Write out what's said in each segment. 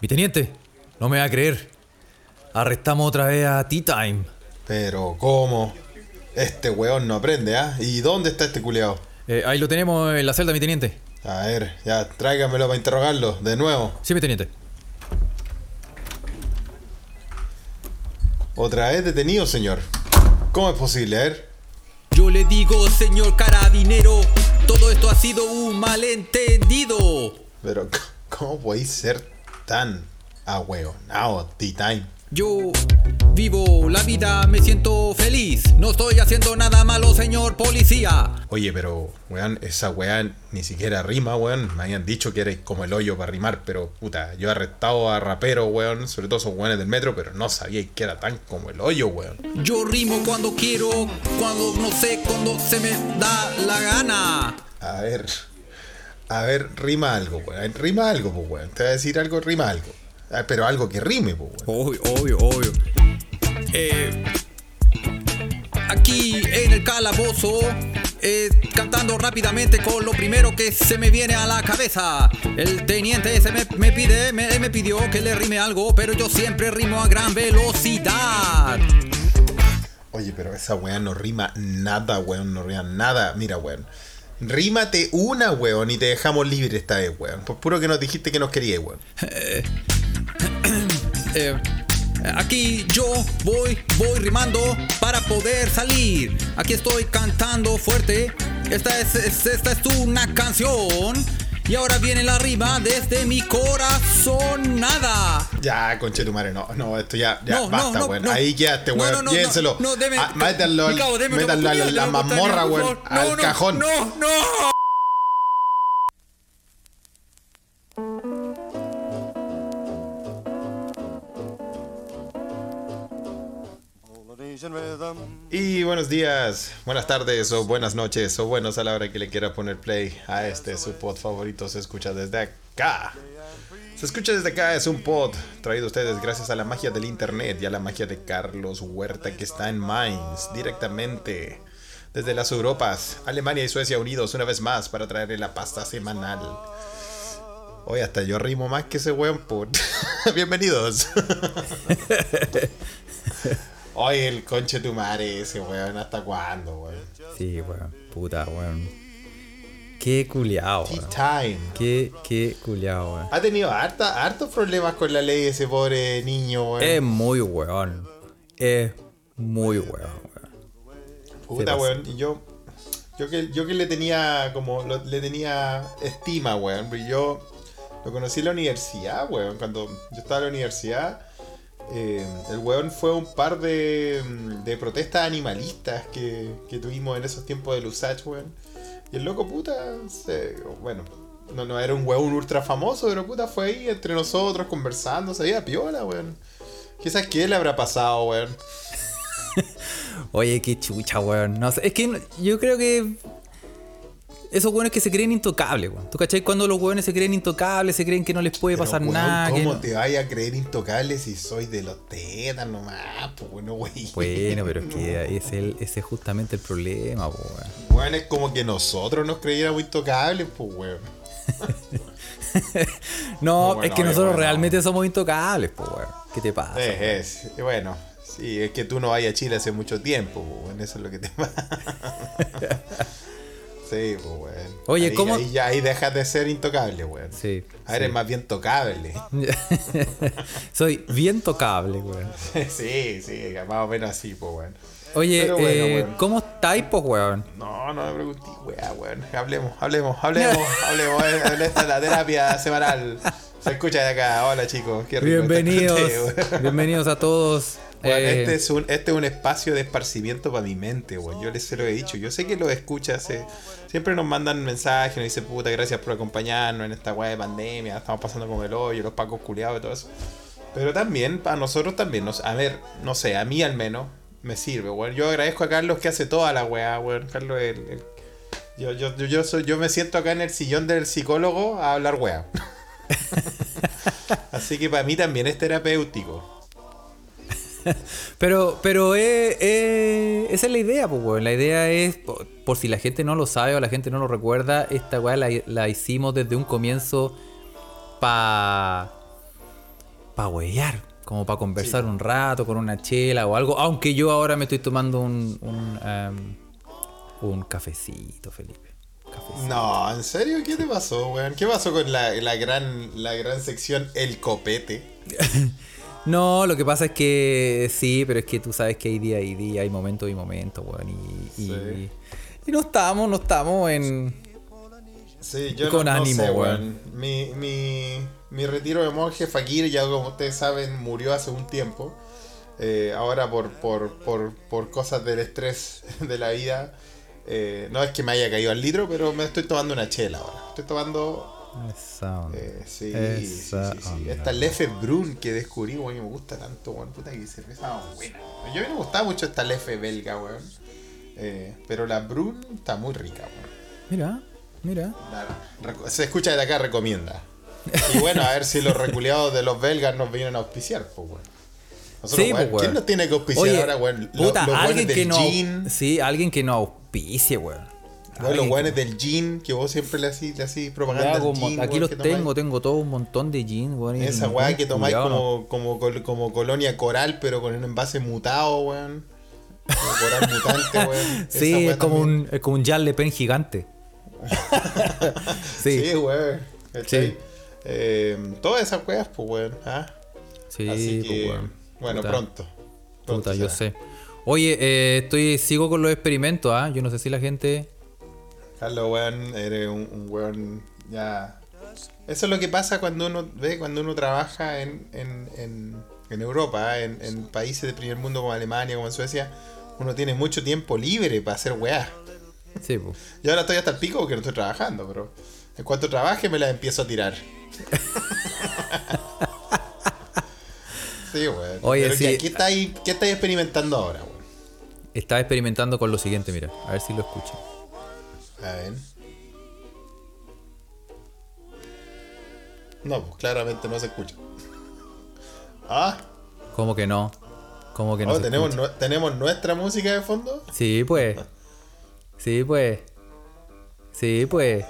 Mi teniente, no me va a creer. Arrestamos otra vez a Tea Time. Pero, ¿cómo? Este weón no aprende, ¿ah? ¿Y dónde está este culiao? Eh, ahí lo tenemos en la celda, mi teniente. A ver, ya, tráigamelo para interrogarlo, de nuevo. Sí, mi teniente. ¿Otra vez detenido, señor? ¿Cómo es posible? A ver. Yo le digo, señor carabinero, todo esto ha sido un malentendido. Pero, ¿cómo podéis ser tan ahueonado, T-Time? Yo vivo la vida, me siento feliz. No estoy haciendo nada malo, señor policía. Oye, pero, weón, esa weá ni siquiera rima, weón. Me habían dicho que eres como el hoyo para rimar, pero, puta, yo he arrestado a raperos, weón, sobre todo esos weones del metro, pero no sabía que era tan como el hoyo, weón. Yo rimo cuando quiero, cuando no sé, cuando se me da la gana. A ver, a ver, rima algo, weón. Rima algo, pues, weón. Te voy a decir algo, rima algo. Ah, Pero algo que rime, pues, weón. Obvio, obvio, obvio. Eh, aquí en el calabozo, eh, cantando rápidamente con lo primero que se me viene a la cabeza. El teniente ese me, me pide, me, me pidió que le rime algo, pero yo siempre rimo a gran velocidad. Oye, pero esa weá no rima nada, weón. No rima nada. Mira, weón. Rímate una, weón, y te dejamos libre esta vez, weón. Por puro que nos dijiste que nos querías, weón. Eh, aquí yo voy, voy rimando para poder salir. Aquí estoy cantando fuerte. Esta es, es- esta es una canción. Y ahora viene la rima desde mi corazón. Nada. Ya, conche tu madre, no, no, esto ya, ya, No, basta, no, weón. no. Ahí quedaste, No, weón. no, no, no, no, deme- Ah, métanlo, métanlo a la, mazmorra, weón. Al cajón. No, no. Y buenos días, buenas tardes o buenas noches o buenos a la hora que le quiera poner play a este su pod favorito. Se escucha desde acá. Se escucha desde acá, es un pod traído a ustedes gracias a la magia del internet y a la magia de Carlos Huerta que está en Mainz directamente desde las Europas, Alemania y Suecia unidos una vez más para traerle la pasta semanal. Hoy hasta yo rimo más que ese weón, put. Bienvenidos. Hoy el conche tu madre ese weón, ¿hasta cuándo, weón? Sí, weón. Puta, weón. Qué culiao, Tea weón. time. Qué, qué culiao, weón. Ha tenido harta, hartos problemas con la ley ese pobre niño, weón. Es muy weón. Es muy weón, weón. Puta, weón. Y yo, yo que, yo que le tenía como, lo- le tenía estima, weón. Pero yo lo conocí en la universidad, weón. Cuando yo estaba en la universidad, eh, el weón fue un par de, protestas animalistas que, que tuvimos en esos tiempos de Lusach, weón. Y el loco puta, bueno, no, era un weón ultra famoso, pero puta fue ahí entre nosotros conversando, se veía piola, weón. Quizás qué le habrá pasado, weón. Oye, qué chucha, weón. Es que yo creo que. Esos weones que se creen intocables, weón. ¿Tú cachai? Cuando los weones se creen intocables, se creen que no les puede Pero, pasar weón, nada. ¿Cómo no- te vaya a creer intocable si soy de los tetas nomás? Pues bueno, güey. Bueno, pero es que ese es, el- ese es justamente el problema, po, weón. Bueno, es como que nosotros nos creyéramos intocables, pues weón. No, No, bueno, es que nosotros bueno. realmente somos intocables, po, weón. ¿Qué te pasa? Es, es, bueno, sí, es que tú no vayas a Chile hace mucho tiempo, pues weón, eso es lo que te pasa. sí, pues weón. Oye, ahí, ¿cómo- Ahí, ya, ahí dejas de ser intocable, weón. Sí. Ahora eres más bien tocable. Soy bien tocable, weón. sí, sí, más o menos así, pues weón. Oye, bueno, eh, weón. ¿cómo estáis, pues, weón? No, no me pregunté, weá, weón. Hablemos, hablemos, hablemos, hablemos. Esta es la terapia semanal. Se escucha de acá. Hola, chicos. Qué rico Bienvenidos, weón. bienvenidos a todos. Eh, este, es un, este es un espacio de esparcimiento para mi mente, weón. Yo les se lo he dicho. Yo sé que lo escuchas. eh, siempre nos mandan mensajes, nos dicen, puta, gracias por acompañarnos en esta weá de pandemia. Estamos pasando con el hoyo, los pacos culiados y todo eso. Pero también, para nosotros también, nos, a ver, no sé, a mí al menos, me sirve, weón. Yo agradezco a Carlos que hace toda la weá, weón. Carlos, el, el- yo, yo, yo, yo, soy, yo me siento acá en el sillón del psicólogo a hablar weá. Así que para mí también es terapéutico. Pero, pero eh, eh, esa es la idea, pues, weón. La idea es, por, por si la gente no lo sabe o la gente no lo recuerda, esta weá la, la hicimos desde un comienzo para para huear, como para conversar un rato con una chela o algo. Aunque yo ahora me estoy tomando un, un, em, un cafecito, Felipe. Cafecito. No, ¿en serio? ¿Qué te pasó, weón? ¿Qué pasó con la, la gran, la gran sección El Copete? No, lo que pasa es que sí, pero es que tú sabes que hay día y día, hay momentos y momentos, weón. Y, y, Sí. y no estamos, no estamos en. Sí, yo Con no, no ánimo, sé, weón. Mi, mi, mi retiro de monje Fakir, ya como ustedes saben, murió hace un tiempo. Eh, ahora por, por, por, por cosas del estrés de la vida. eh, no es que me haya caído al litro, pero me estoy tomando una chela ahora. Estoy tomando... Esa onda. eh, sí, sí, Esa sí, sí. onda. Esta Lefebvre que descubrí, weón, me gusta tanto, weón. Puta que cerveza más buena. Yo a mí me gustaba mucho esta Lefe belga, weón. Eh, pero la Brun está muy rica, weón. Mira, mira. La- Se escucha desde acá, recomienda. Y bueno, a ver si los reculeados de los belgas nos vienen a auspiciar, pues, weón. Nosotros, Sí, weón, pues. ¿Quién nos tiene que auspiciar Oye, ahora, weón? Lo- puta, los alguien que no. Sí, alguien que no auspicie, weón. Los que- del gin, que vos siempre le hacís, le hacís propaganda al aquí los tengo, tengo todo un montón de gin, weón. Esa weá que tomáis como, como, como colonia coral, pero con un envase mutado, weón. Como coral mutante, weón. Sí, es como, también. un, es como un Jan Le Pen gigante. sí, Sí, weón. Sí. Eh, todas esas weas, pues, weón. ¿ah? sí, Así pues, que, weón. bueno, Puta, pronto. Pronto Puta, yo sé. Oye, eh, estoy sigo con los experimentos, ¿ah? Yo no sé si la gente. Carlos, weón, eres un, un weón ya. Eso es lo que pasa cuando uno ve, cuando uno trabaja en, en, en, en Europa, ¿eh? en, en países de primer mundo como Alemania, como en Suecia. Uno tiene mucho tiempo libre para hacer weá. Sí, pues. Yo ahora estoy hasta el pico porque no estoy trabajando, pero en cuanto trabaje me las empiezo a tirar. sí, weón. Oye, Pero sí. ¿qué, qué estáis, ¿Qué estáis experimentando ahora, weón? Estaba experimentando con lo siguiente, mira. A ver si lo escuchan. A ver. No, pues claramente no se escucha. Ah, ¿Cómo que no? ¿Cómo que no? oh, se ¿tenemos, escucha? nue- ¿tenemos nuestra música de fondo? Sí, pues. Sí, pues. Sí, pues.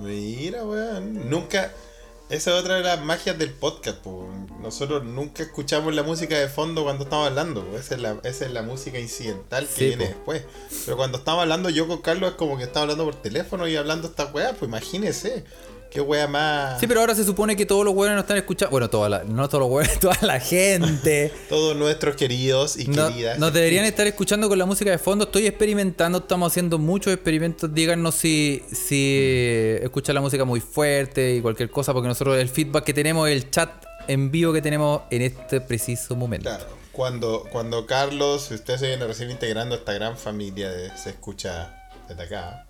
Mira, weón. Nunca. Esa es otra de las magias del podcast, po. Nosotros nunca escuchamos la música de fondo cuando estamos hablando, po. Esa es la, esa es la música incidental que Sí, viene po. después. Pero cuando estamos hablando yo con Carlos es como que estamos hablando por teléfono y hablando esta weá, pues imagínese. Qué weá más. Sí, pero ahora se supone que todos los hueones nos están escuchando. Bueno, toda la, no todos los hueones, toda la gente. Todos nuestros queridos y No- queridas. nos deberían estar escuchando con la música de fondo. Estoy experimentando, estamos haciendo muchos experimentos. Díganos si, si escuchan la música muy fuerte y cualquier cosa, porque nosotros el feedback que tenemos, el chat en vivo que tenemos en este preciso momento. Claro, cuando, cuando Carlos, usted se viene recién integrando a esta gran familia de Se Escucha desde acá.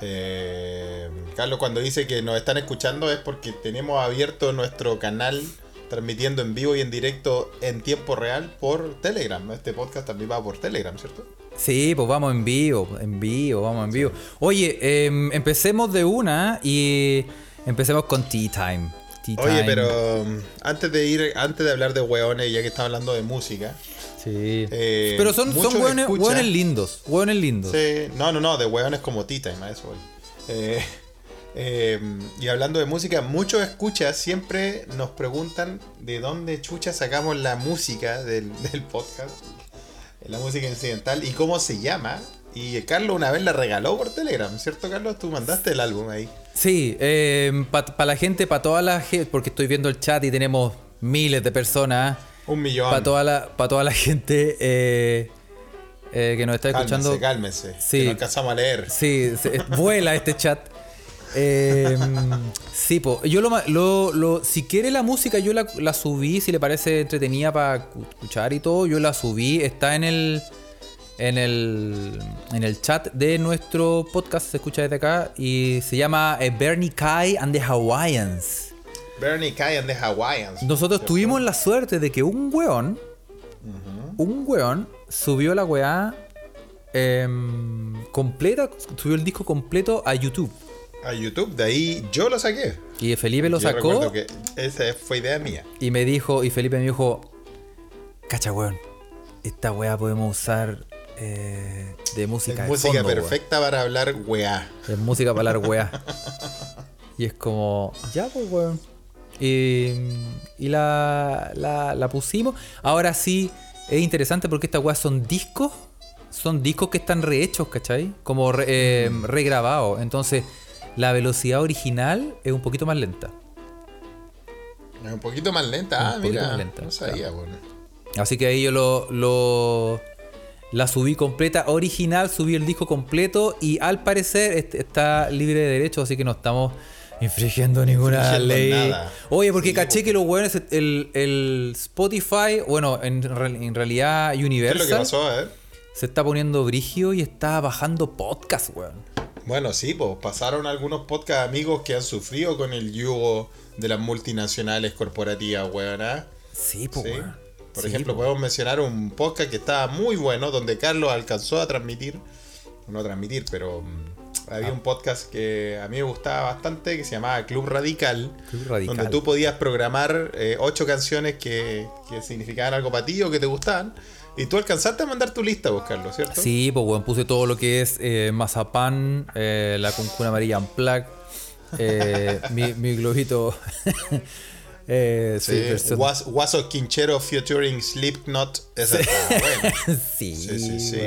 Eh, Carlos cuando dice que nos están escuchando es porque tenemos abierto nuestro canal transmitiendo en vivo y en directo en tiempo real por Telegram. Este podcast también va por Telegram, ¿cierto? Sí, pues vamos en vivo, en vivo, vamos en vivo. Oye, em, empecemos de una y empecemos con Tea Time. Tea Oye, Time. pero um, antes de ir, antes de hablar de hueones, ya que estamos hablando de música, Sí. eh, pero son, son hueones, lindos, hueones lindos. Sí, no, no, no, de hueones como Tita, a eso voy. Eh, eh, y hablando de música, muchos escuchas siempre nos preguntan de dónde chucha sacamos la música del, del podcast, la música incidental, y cómo se llama. Y Carlos una vez la regaló por Telegram, ¿cierto, Carlos? Tú mandaste el álbum ahí. Sí, para la gente, para toda la gente, porque estoy viendo el chat y tenemos miles de personas. Un millón. Para toda la, para toda la gente eh, eh, que nos está escuchando. cálmense. Sí. Que no alcanzamos a leer. Sí, se- vuela este chat. Eh, sí, po. yo lo, lo, lo- si quiere la música, yo la, la subí, si le parece entretenida para escuchar y todo, yo la subí, está en el en el en el chat de nuestro podcast, se escucha desde acá y se llama Bernie Kai and the Hawaiians. Bernie Kai and the Hawaiians. Nosotros ¿cierto? tuvimos la suerte de que un weón, un weón subió la weá em, completa, subió el disco completo a YouTube. A YouTube, de ahí yo lo saqué. Y Felipe lo Yo sacó que esa fue idea mía. y me dijo, y Felipe me dijo, cacha weón, esta weá podemos usar eh, de música. Es de música fondo, perfecta para hablar weá. Es música para hablar weá. y es como, ya pues weón. Y, y la, la, la pusimos. Ahora sí, es interesante porque estas weas son discos. Son discos que están rehechos, ¿cachai? Como re- eh, regrabados. Entonces, la velocidad original es un poquito más lenta. Es un poquito más lenta. Ah, Un mira. más lenta, no sabía, bueno. Así que ahí yo lo, lo- la subí completa, original, subí el disco completo y al parecer est- está libre de derechos, así que no estamos infringiendo ninguna Infringiendo ley. nada. Oye, porque Sí, caché porque- que los weones, el, el Spotify, bueno, en, en realidad ¿Qué es Universal, lo que pasó? Ver. se está poniendo brigio y está bajando podcast, weón. Bueno, sí, pues pasaron algunos podcast amigos que han sufrido con el yugo de las multinacionales corporativas, weón. ¿ah? Sí, pues, Sí. Por Sí, ejemplo, po. podemos mencionar un podcast que estaba muy bueno, donde Carlos alcanzó a transmitir, no a transmitir, pero mm, había Ah. un podcast que a mí me gustaba bastante, que se llamaba Club Radical, Club Radical. donde tú podías programar eh, ocho canciones que, que significaban algo para ti o que te gustaban, y tú alcanzaste a mandar tu lista, vos, Carlos, ¿cierto? Sí, pues weón, puse todo lo que es eh, mazapán, eh, la cuncuna amarilla Unplugged, eh, mi, mi globito. eh, sí, Sí, Was- Quinchero featuring Slipknot, esa está sí, Sí, sí, sí.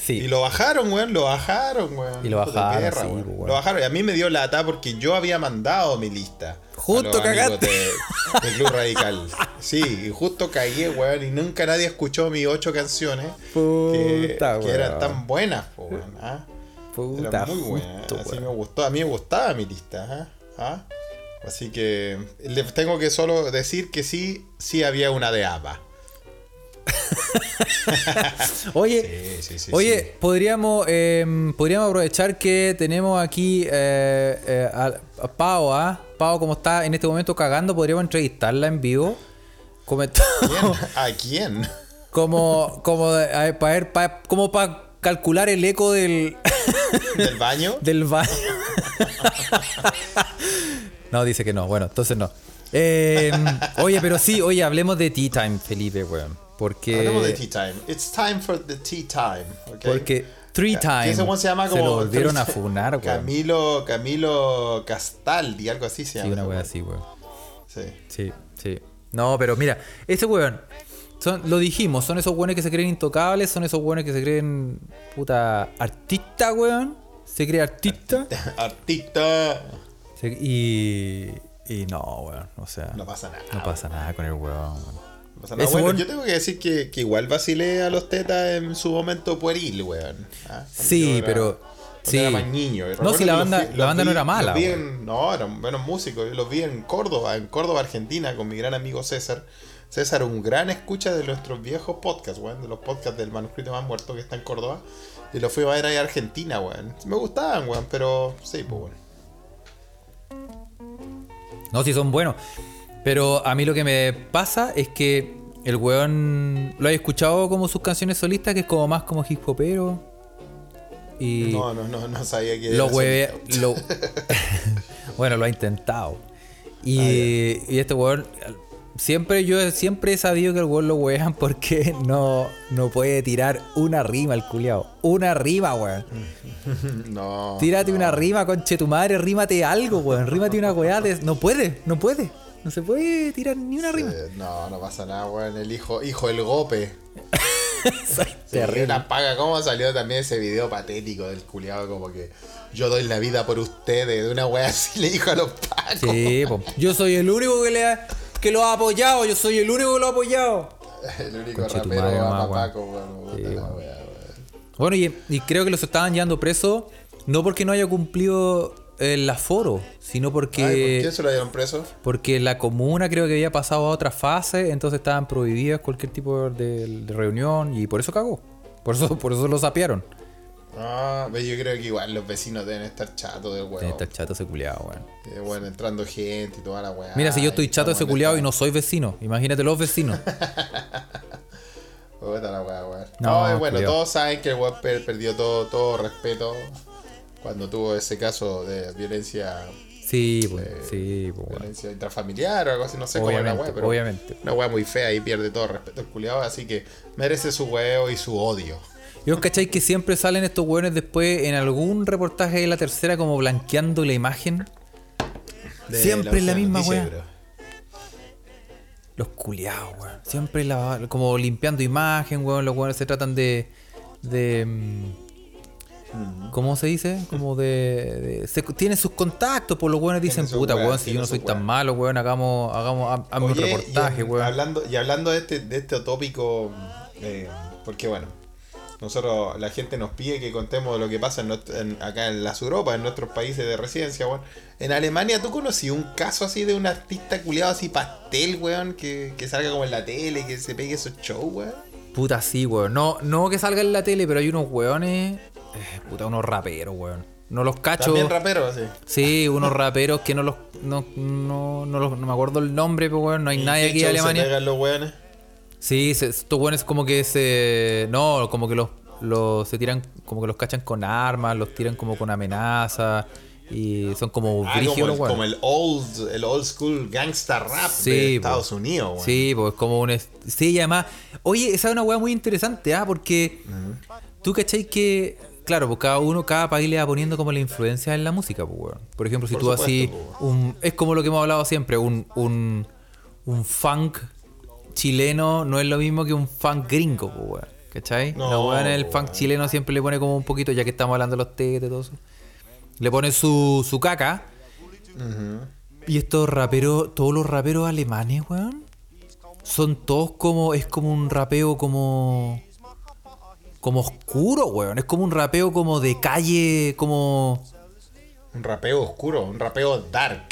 Weón. Sí. Y lo bajaron, weón, lo bajaron, weón. Y lo bajaron, sí, weón. weón. Lo bajaron. Y a mí me dio lata porque yo había mandado mi lista. Justo cagaste. De, de Club Radical. Sí, y justo caí, weón. Y nunca nadie escuchó mis ocho canciones. que, Puta, que eran weón. tan buenas, weón. ¿ah? Puta, Eran muy buenas. justo, Así weón. me gustó. A mí me gustaba mi lista. ¿ah? ¿Ah? Así que les tengo que solo decir que sí, sí había una de ABBA. Oye, Sí, sí, sí. Oye, podríamos em, podríamos aprovechar que tenemos aquí eh, eh, a, a Pau, ¿ah? Pau, como está en este momento cagando, podríamos entrevistarla en vivo. ¿Quién? ¿A quién? como como para como para calcular el eco del ¿Del baño? del baño. no, dice que no. Bueno, entonces no. Em, oye, pero sí, oye, hablemos de Tea Time, Felipe, weón. Porque Hablemos de tea time. It's time for the tea time. ¿ok? Porque Three Time ese se llama se como. lo volvieron a funar, weón. Camilo, Camilo Castaldi, algo así se llama. Sí, una weón. así, weón. Sí. Sí, sí. No, pero mira, ese weón, son, lo dijimos, son esos weones que se creen intocables, son esos weones que se creen puta artista, weón. Se cree artista. Artista. Se- y. Y no, weón. O sea, No pasa nada. no pasa nada con el weón. weón. Bueno, yo tengo que decir que, que igual vacilé a los tetas en su momento pueril, weón. Ah, Sí, era- pero- sí. era más niño. Y No, si la los banda- vi- la banda no era mala, vi en- no, eran buenos músicos. Yo los vi en Córdoba, en Córdoba, Argentina, con mi gran amigo César. César, un gran escucha de nuestros viejos podcasts, weón. De los podcasts del manuscrito más muerto que está en Córdoba. Y los fui a ver ahí a Argentina, weón. Me gustaban, weón, pero sí, pues, weón. No, sí son buenos. Pero a mí lo que me pasa es que el weón lo he escuchado como sus canciones solistas, que es como más como hip hopero. Y No, no, no, no sabía que lo era. Lo... bueno, lo ha intentado. Y, Ah, y este weón. Siempre yo siempre he sabido que el weón lo wean porque no, no puede tirar una rima el culiao. Una rima, weón. No. Tírate una rima, conche tu madre, rímate algo, weón. Rímate una weá. No puede, no puede. No se puede tirar ni una rima. Eh, no, no pasa nada, weón. El hijo, hijo del gope. Sí, terrible. una paga. ¿Cómo salió también ese video patético del culiado? Como que yo doy la vida por ustedes. De una wea así le dijo a los pacos. Sí, po. yo soy el único que le ha, que lo ha apoyado. Yo soy el único que lo ha apoyado. El único Conche rapero madre, ama a. Paco, weón. Sí. Bueno, y, y creo que los estaban llevando preso no porque no haya cumplido el aforo, sino porque, Ay, ¿Por qué se lo dieron preso? porque la comuna creo que había pasado a otra fase, entonces estaban prohibidas cualquier tipo de, de reunión y por eso cagó. Por eso, por eso lo sapearon. Ah, ve, yo creo que igual los vecinos deben estar chatos del weón. estar chato ese culiado, weón. Eh, bueno, entrando gente y toda la weá. Mira, si yo estoy chato ese culiado y no soy vecino, imagínate los vecinos. Puta la weá, weón. No, No, bueno, culiao. todos saben que el weón per- perdió todo, todo respeto cuando tuvo ese caso de violencia Sí, pues, sí, pues, violencia intrafamiliar o algo así, no sé cómo es la Obviamente, weá, pero obviamente. una weá muy fea y pierde todo respeto el culiado, así que merece su huevo y su odio. ¿Y os cacháis que siempre salen estos hueones después en algún reportaje de la tercera como blanqueando la imagen? De Siempre es la misma bro. Los culiados, weón. Siempre la- como limpiando imagen, weón. Los weones se tratan de. de mm, ¿Cómo se dice? Como de. de- se, tienen sus contactos, por los weones dicen, puta, weón, si yo no soy tan weas". malo, weón, hagamos, hagamos, ha- hazme un reportaje, y, weón. Hablando, y hablando de este, de este tópico, eh, porque bueno, nosotros, la gente nos pide que contemos lo que pasa en nuestro- en- acá en las Europas, en nuestros países de residencia, weón. En Alemania, ¿tú conocí un caso así de un artista culiado así pastel, weón, que, que salga como en la tele, que se pegue esos shows, weón? Puta, sí, weón. No, no que salga en la tele, pero hay unos weones. Eh, puta, unos raperos, weón. No los cacho. También rapero, así. Sí, unos raperos que no los. No, no, no, los- no me acuerdo el nombre, pero weón, no hay ¿Y nadie aquí se Alemania. pegan los weones? Sí, se- estos weones como que se. No, como que los, los. Se tiran. Como que los cachan con armas, los tiran como con amenazas. Y son como Ah, brígidos como, el, como el old, el old school gangsta rap Sí, de po. Estados Unidos, weón. Sí, pues como un. Sí, y además. Oye, esa es una weá muy interesante, ¿ah? Porque. Tú cachai que. Claro, pues cada uno, cada país le va poniendo como la influencia en la música, pues, weón. Por ejemplo, si Por tú supuesto, así. pues, Un, es como lo que hemos hablado siempre, un, un, un funk chileno no es lo mismo que un funk gringo, pues, weón. ¿Cachai? No, la weá en el pues, funk weón. chileno siempre le pone como un poquito, ya que estamos hablando de los tetes y todo eso. Le pone su, su caca. Y estos raperos, todos los raperos alemanes, weón, son todos como, es como un rapeo como, como oscuro, weón. Es como un rapeo como de calle, como, Un rapeo oscuro, un rapeo dark.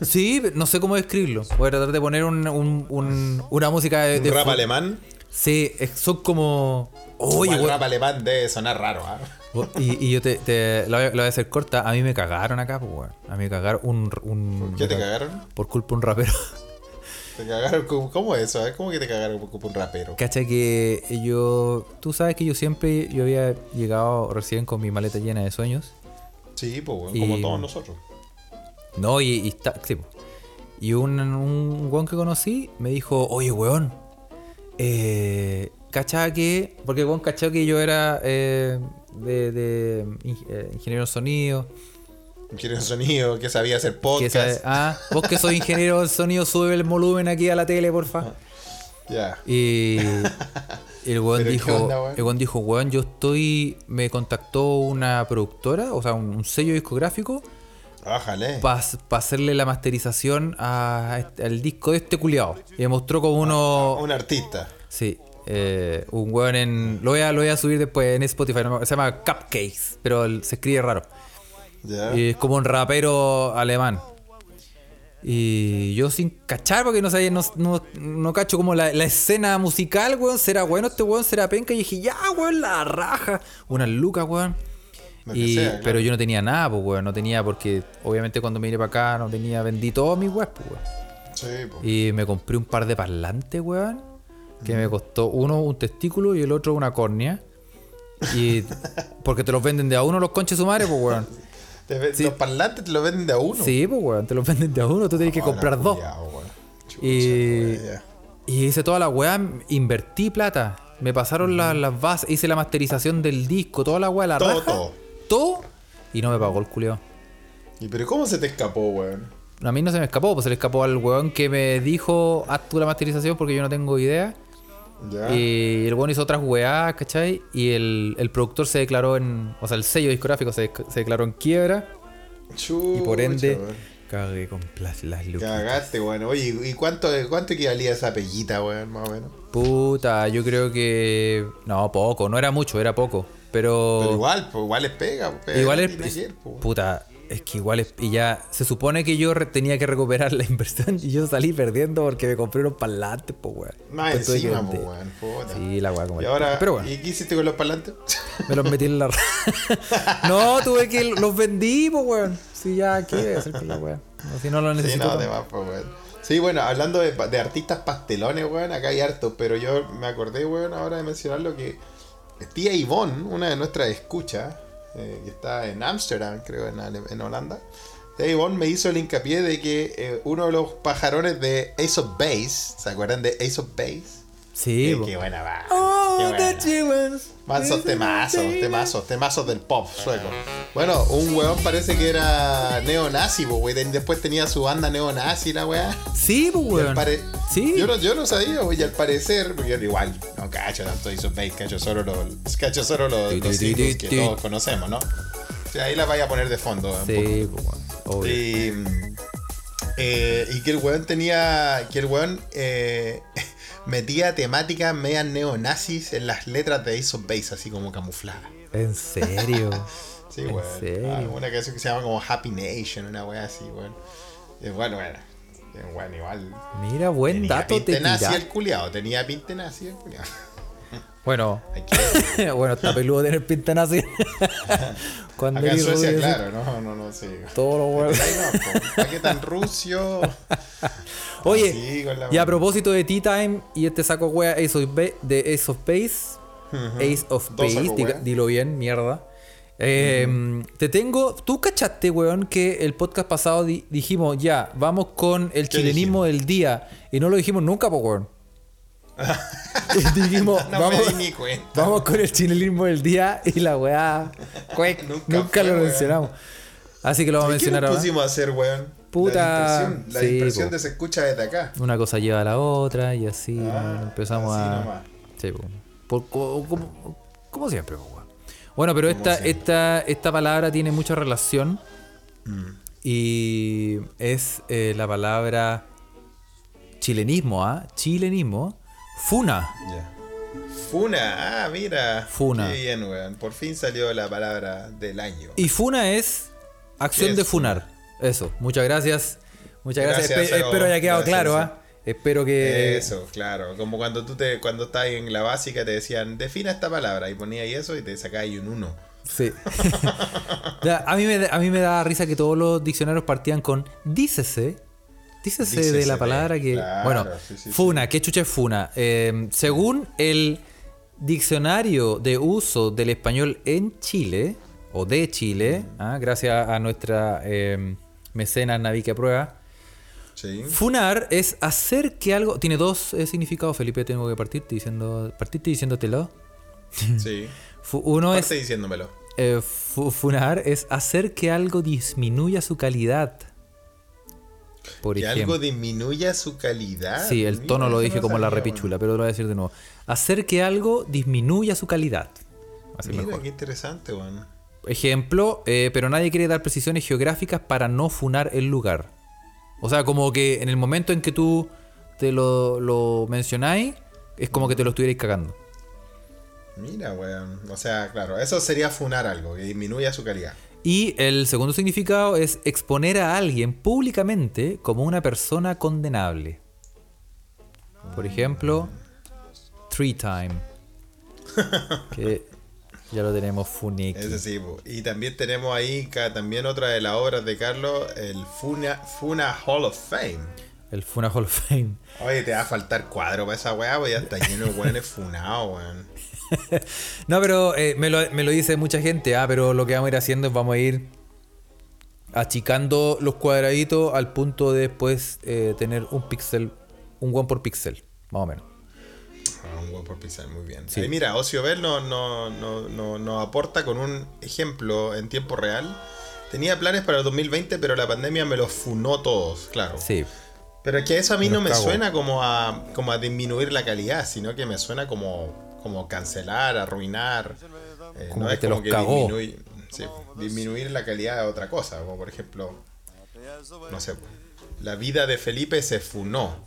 sí, no sé cómo describirlo. Voy a tratar de poner un- un- un- una música de, Un de rap alemán. Sí, son como, oye, el rap alemán debe sonar raro, ¿ah? Y, y yo te, te- la, voy a, la voy a hacer corta. A mí me cagaron acá, pues, weón. A mí me cagaron un, un ¿Qué te cagaron? Por culpa de un rapero. Te cagaron, ¿cómo, cómo es eso? eh? ¿Cómo que te cagaron por un rapero? Cacha que yo. Tú sabes que yo siempre. Yo había llegado recién con mi maleta llena de sueños. Sí, pues, weón, Y- como todos nosotros. No, y, y está. sí, po. y un, un weón que conocí me dijo: Oye, weón. Eh, que. Porque el weón que yo era eh, de, eh, ingeniero de sonido. Quiere un sonido, que sabía hacer podcast. sabe- ah, vos que soy ingeniero de sonido, sube el volumen aquí a la tele, porfa. Ya. Y el weón ¿Pero qué dijo, onda, weón? el weón dijo, weón, yo estoy, me contactó una productora, o sea, un, un sello discográfico, Bájale. para hacerle la masterización a al disco de este culiado. Y me mostró como uno, Un artista. sí, eh, un weón en, lo voy, a, lo voy a subir después en Spotify, se llama Cupcakes, pero se escribe raro. Y es como un rapero alemán. Y yo sin cachar, porque no sabía, no, no, no cacho como la, la escena musical, weón. ¿Será bueno este weón? ¿Será penca? Y dije, ya, weón, la raja. Unas lucas, weón. Y, sea, claro. Pero yo no tenía nada, pues, weón. No tenía, porque obviamente cuando me vine para acá no tenía, vendí todos mis weas, pues, weón. Sí, pues. Y me compré un par de parlantes, weón. Que me costó uno un testículo y el otro una córnea. Y porque te los venden de a uno los conches su madre, pues, weón. Te sí. Los parlantes te los venden de a uno. Sí, pues, weón, te los venden de a uno, tú tienes que Hola, comprar dos. culiao, weón. Chucha, Y, weón, ya. y hice toda la weá, invertí plata. Me pasaron la- las bases, hice la masterización del disco, toda la weá, la Todo, raja. todo. Todo. Y no me pagó el culeo. ¿Y pero cómo se te escapó, weón? A mí no se me escapó, pues se le escapó al weón que me dijo, haz tú la masterización porque yo no tengo idea. Ya. Y el weón hizo otras weá, ¿cachai? Y el, el productor se declaró en. O sea, el sello discográfico se, se declaró en quiebra. Y por ende, Chucha, weón. cagué con las, lucas. Cagaste, weón. Oye, ¿y cuánto, cuánto equivalía esa pellita, weón, más o menos? Puta, yo creo que. No, poco, no era mucho, era poco. Pero. Pero igual, pues igual es pega. pues, igual es. ir, pues. Puta, es que igual es. Y ya. Se supone que yo tenía que recuperar la inversión y yo salí perdiendo porque me compré unos parlantes, pues, weón. Más encima, pues, weón. Sí, la weá como Y ahora, Pero bueno, ¿y qué hiciste con los parlantes? me los metí en la. no, tuve que. Los vendí, pues, weón. Sí, ya, ¿qué voy a hacer con la weá? No, si no lo sí, necesito. no, pues, weón. Sí, bueno, hablando de, de artistas pastelones, weón, acá hay hartos, pero yo me acordé, weón, ahora de mencionarlo que tía Yvonne, una de nuestras escuchas, eh, que está en Ámsterdam, creo, en, en Holanda, tía Yvonne me hizo el hincapié de que eh, uno de los pajarones de Ace of Base, ¿se acuerdan de Ace of Base? Sí, Eh, qué buena va. Oh, Qué buena. was. Mansos temazos, temazos, temazos del pop sueco. Bueno, un weón parece que era neonazi, wey. Después tenía su banda neonazi, la weá. Sí, al weón. Sí. Yo no, yo no sabía, wey, y al parecer, porque yo igual, no cacho tanto of Base, cacho solo los, cacho solo los, los que todos conocemos, ¿no? O sea, ahí la vaya a poner de fondo. Sí, weón. Y, mm, eh, y que el weón tenía. Que el weón eh, metía temáticas medias neonazis en las letras de Ace of Base, así como camufladas. En serio. Sí, ¿En weón. serio? Ah, una canción que se llama como Happy Nation, una weá así, weón. Es bueno, bueno. Es bueno, igual. Mira, buen Tenía dato te pinte nazi el culiado, tenía pinte nazi el culiado. Bueno, bueno, está peludo tener pinta nazi. Cuando Acá en Suecia, rubio, claro, no, no, no, sí. Todos los weones. Ahí no, po. ¿Para qué tan rucio? Oye, la y a propósito de Tea Time y este saco wea Ace of Ba- de Ace of Base. Ace of Base, dilo bien, mierda. Eh, Te tengo. ¿Tú cachaste, weón, que el podcast pasado di- dijimos ya, vamos con el ¿Qué chilenismo del día? Y no lo dijimos nunca, po, weón. Y dijimos, No vamos, me di ni cuenta. vamos con el chilenismo del día y la weá. Nunca nunca, fue, lo weón. mencionamos. Así que lo vamos a ¿Qué mencionar ahora. pusimos a hacer, weón? Puta, La dispersión, la sí, po. de se escucha desde acá. Una cosa lleva a la otra y así Ah, empezamos así a. nomás. Sí, po. Por- co- como, como siempre, po. Bueno, pero Como esta, siempre. esta, esta palabra tiene mucha relación Mm. y es eh, la palabra chilenismo, ¿ah? Chilenismo. Funa. Funa, ah, mira. Funa. Qué bien, weón. Por fin salió la palabra del año. Y funa es acción ¿Qué es de funar. Eso. Muchas gracias. Muchas gracias. Gracias, Espe- Saro. espero haya quedado Gracias, claro. ¿ah? Espero que. Eso, claro. Como cuando tú te, cuando estás en la básica te decían, defina esta palabra, y ponías eso y te sacabas un uno. Sí. Ya, a, mí me, a mí me da risa que todos los diccionarios partían con dícese. Dícese, de la de, palabra que. claro, bueno, sí, sí, funa, ¿qué chucha es funa? Eh, según el diccionario de uso del español en Chile, o de Chile, ah, gracias a nuestra eh, mecenas Navique Prueba, Sí. funar es hacer que algo. Tiene dos eh, significados, Felipe, tengo que partirte diciendo. Partirte diciéndotelo. Sí. Uno es. Parte diciéndomelo. Eh, fu- funar es hacer que algo disminuya su calidad. Por Que ejemplo. algo disminuya su calidad. Sí, el Mira, tono lo dije no como la repichula, pero lo voy a decir de nuevo. Hacer que algo disminuya su calidad. Así. Mira, mejor. qué interesante, weón. Ejemplo, eh, pero nadie quiere dar precisiones geográficas para no funar el lugar. O sea, como que en el momento en que tú te lo, lo mencionáis, es como que te lo estuvierais cagando. Mira, weón. O sea, claro, eso sería funar algo, que disminuya su calidad. Y el segundo significado es exponer a alguien públicamente como una persona condenable. Por ejemplo, Tree Time. Que ya lo tenemos funiki. Ese sí, y también tenemos ahí también otra de las obras de Carlos, el Funa, Funa Hall of Fame. El Funa Hall of Fame. Oye, te va a faltar cuadro para esa weá, pues ya está lleno de weones funados, weón. No, pero eh, me, lo, me lo dice mucha gente, ah, pero lo que vamos a ir haciendo es vamos a ir achicando los cuadraditos al punto de después eh, tener un píxel, un one por píxel, más o menos. Un por pisar, muy bien. Sí. Ahí mira, Ocio Bell nos no, no, no, nos aporta con un ejemplo en tiempo real. Tenía planes para el 2020, pero la pandemia me los funó todos, claro. Sí. Pero es que eso a mí Me no me cago. suena como a, como a disminuir la calidad, sino que me suena como, como cancelar, arruinar. Eh, Como no que es te como los que cagó. disminuir, sí, disminuir la calidad de otra cosa, como por ejemplo, no sé, la vida de Felipe se funó.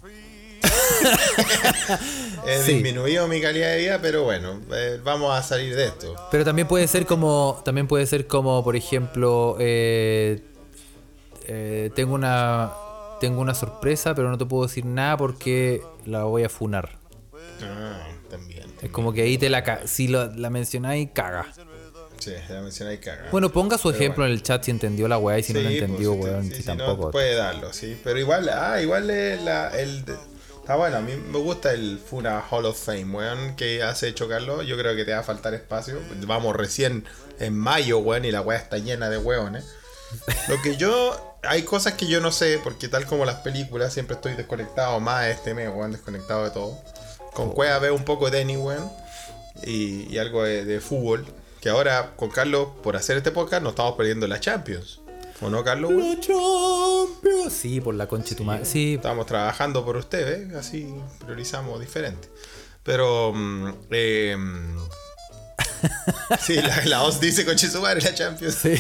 He Sí. disminuido mi calidad de vida, pero bueno, eh, vamos a salir de esto. Pero también puede ser como, también puede ser como, por ejemplo, eh, eh, tengo una, tengo una sorpresa, pero no te puedo decir nada porque la voy a funar. Ah, también. Es como que ahí te la, si lo- la mencionáis, caga. Sí, ya mencioné y caga. Bueno, ponga su Pero ejemplo en el chat si entendió la weá y si no Sí, entendió, pues, weón, sí, si si no, tampoco. puede darlo, sí. Pero igual, ah, igual la, el. Está bueno, a mí me gusta el Funa Hall of Fame, weón, que hace chocarlo. Yo creo que te va a faltar espacio. Vamos recién en mayo, weón, y la weá está llena de weones. Lo que yo. Hay cosas que yo no sé, porque tal como las películas, siempre estoy desconectado más de este mes, weón, desconectado de todo. Con Cueva veo un poco de Danny, weón. y, algo de, de fútbol. Que ahora con Carlos, por hacer este podcast, nos estamos perdiendo la Champions. ¿O no, Carlos? Champions. Sí, por la concha de tu madre. Sí, Estamos trabajando por usted, ¿eh? Así priorizamos diferente. Pero. mm, eh, sí, la, la OS dice con madre la Champions. sí.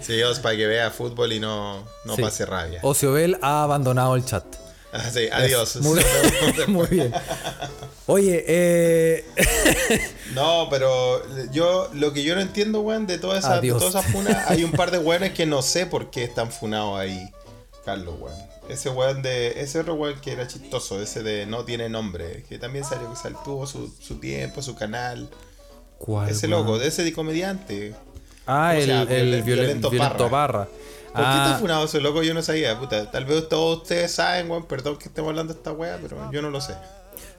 Sí, OS para que vea fútbol y no, no Sí. pase rabia. Ociobel ha abandonado el chat. Ah, sí, adiós. Muy, muy bien. Oye, eh, No, pero yo lo que yo no entiendo, weón, de todas esas, todas esas funas, hay un par de weones que no sé por qué están funados ahí, Carlos, weón. Ese weón de. Ese otro weón que era chistoso, ese de no tiene nombre, que también salió, que sal- tuvo su, su tiempo, su canal. ¿cuál, Ese weón? loco, de ese de comediante. Ah, ¿Cómo el, el Violen- violen- Violento violento. Parra. ¿Por qué Ah, está funado ese loco? Yo no sabía, puta. Tal vez todos ustedes saben, weón, perdón que estemos hablando de esta weá, pero yo no lo sé.